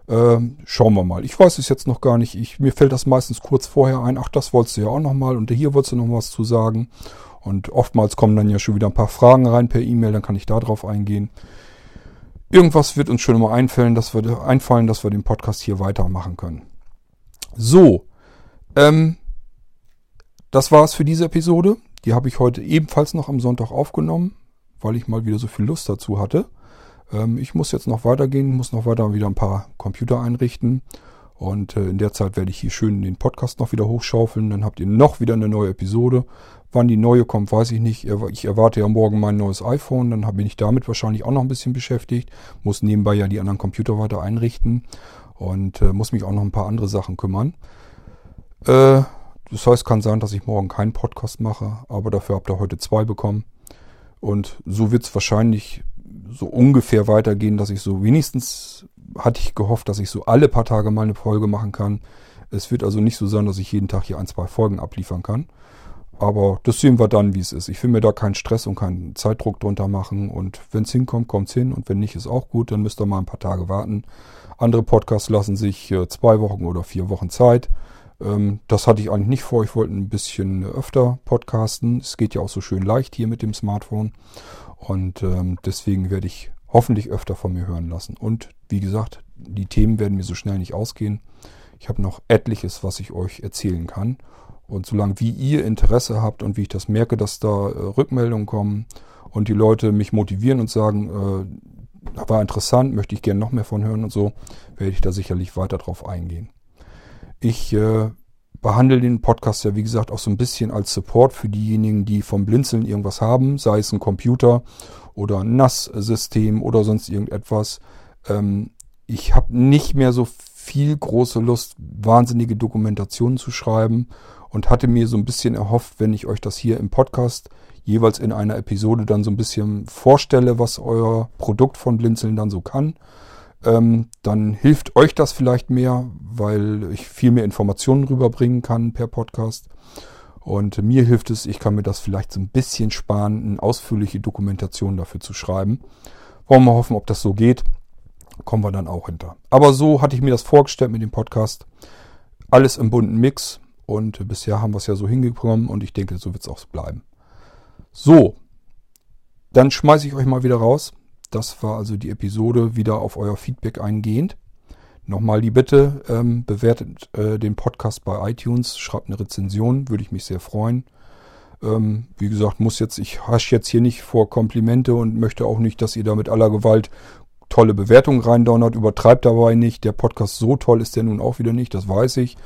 Ähm, schauen wir mal. Ich weiß es jetzt noch gar nicht. Ich, mir fällt das meistens kurz vorher ein. Ach, das wolltest du ja auch noch mal und hier wolltest du noch was zu sagen. Und oftmals kommen dann ja schon wieder ein paar Fragen rein per E-Mail, dann kann ich da drauf eingehen. Irgendwas wird uns schon immer einfallen, dass wir, einfallen, dass wir den Podcast hier weitermachen können. So, ähm, das war's für diese Episode. Die habe ich heute ebenfalls noch am Sonntag aufgenommen, weil ich mal wieder so viel Lust dazu hatte. Ähm, ich muss jetzt noch weitergehen, muss noch weiter wieder ein paar Computer einrichten. Und äh, in der Zeit werde ich hier schön den Podcast noch wieder hochschaufeln. Dann habt ihr noch wieder eine neue Episode. Wann die neue kommt, weiß ich nicht. Ich erwarte ja morgen mein neues iPhone. Dann bin ich damit wahrscheinlich auch noch ein bisschen beschäftigt. Muss nebenbei ja die anderen Computer weiter einrichten. Und äh, muss mich auch noch ein paar andere Sachen kümmern. Äh, das heißt, kann sein, dass ich morgen keinen Podcast mache, aber dafür habt ihr heute zwei bekommen. Und so wird es wahrscheinlich so ungefähr weitergehen, dass ich so wenigstens hatte ich gehofft, dass ich so alle paar Tage mal eine Folge machen kann. Es wird also nicht so sein, dass ich jeden Tag hier ein, zwei Folgen abliefern kann. Aber das sehen wir dann, wie es ist. Ich will mir da keinen Stress und keinen Zeitdruck drunter machen. Und wenn es hinkommt, kommt es hin. Und wenn nicht, ist auch gut. Dann müsst ihr mal ein paar Tage warten. Andere Podcasts lassen sich äh, zwei Wochen oder vier Wochen Zeit. Ähm, das hatte ich eigentlich nicht vor. Ich wollte ein bisschen öfter podcasten. Es geht ja auch so schön leicht hier mit dem Smartphone. Und ähm, deswegen werde ich hoffentlich öfter von mir hören lassen. Und wie gesagt, die Themen werden mir so schnell nicht ausgehen. Ich habe noch etliches, was ich euch erzählen kann. Und solange wie ihr Interesse habt und wie ich das merke, dass da äh, Rückmeldungen kommen und die Leute mich motivieren und sagen, äh, war interessant, möchte ich gerne noch mehr von hören und so, werde ich da sicherlich weiter drauf eingehen. Ich äh, behandle den Podcast ja, wie gesagt, auch so ein bisschen als Support für diejenigen, die vom Blinzeln irgendwas haben, sei es ein Computer oder ein NAS-System oder sonst irgendetwas. Ähm, ich habe nicht mehr so viel große Lust, wahnsinnige Dokumentationen zu schreiben und hatte mir so ein bisschen erhofft, wenn ich euch das hier im Podcast jeweils in einer Episode dann so ein bisschen vorstelle, was euer Produkt von Blinzeln dann so kann ähm, dann hilft euch das vielleicht mehr, weil ich viel mehr Informationen rüberbringen kann per Podcast. Und mir hilft es, ich kann mir das vielleicht so ein bisschen sparen, eine ausführliche Dokumentation dafür zu schreiben. Wollen wir hoffen, ob das so geht. Kommen wir dann auch hinter. Aber so hatte ich mir das vorgestellt mit dem Podcast. Alles im bunten Mix. Und bisher haben wir es ja so hingekommen und ich denke, so wird es auch bleiben. So, dann schmeiße ich euch mal wieder raus. Das war also die Episode wieder auf euer Feedback eingehend. Nochmal die Bitte, ähm, bewertet äh, den Podcast bei iTunes, schreibt eine Rezension, würde ich mich sehr freuen. Ähm, wie gesagt, muss jetzt, ich hasche jetzt hier nicht vor Komplimente und möchte auch nicht, dass ihr da mit aller Gewalt tolle Bewertungen reindonnert. Übertreibt dabei nicht. Der Podcast so toll ist der nun auch wieder nicht, das weiß ich.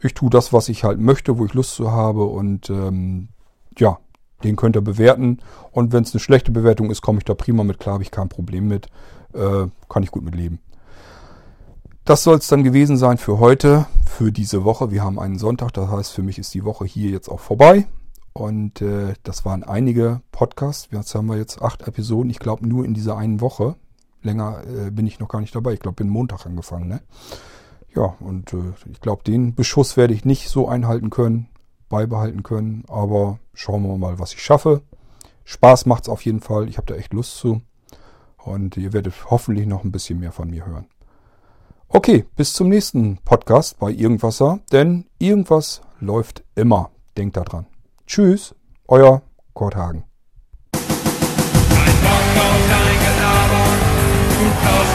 Ich tue das, was ich halt möchte, wo ich Lust zu habe und ähm, ja, den könnt ihr bewerten. Und wenn es eine schlechte Bewertung ist, komme ich da prima mit klar, habe ich kein Problem mit. Äh, kann ich gut mit leben. Das soll es dann gewesen sein für heute, für diese Woche. Wir haben einen Sonntag, das heißt, für mich ist die Woche hier jetzt auch vorbei. Und äh, das waren einige Podcasts. Jetzt haben wir jetzt acht Episoden. Ich glaube nur in dieser einen Woche. Länger äh, bin ich noch gar nicht dabei. Ich glaube, bin Montag angefangen. Ne? Ja, und äh, ich glaube, den Beschuss werde ich nicht so einhalten können, beibehalten können. Aber schauen wir mal, was ich schaffe. Spaß macht es auf jeden Fall. Ich habe da echt Lust zu. Und ihr werdet hoffentlich noch ein bisschen mehr von mir hören. Okay, bis zum nächsten Podcast bei Irgendwasser, denn irgendwas läuft immer. Denkt daran. Tschüss, euer Kurt Hagen. Ein Bock auf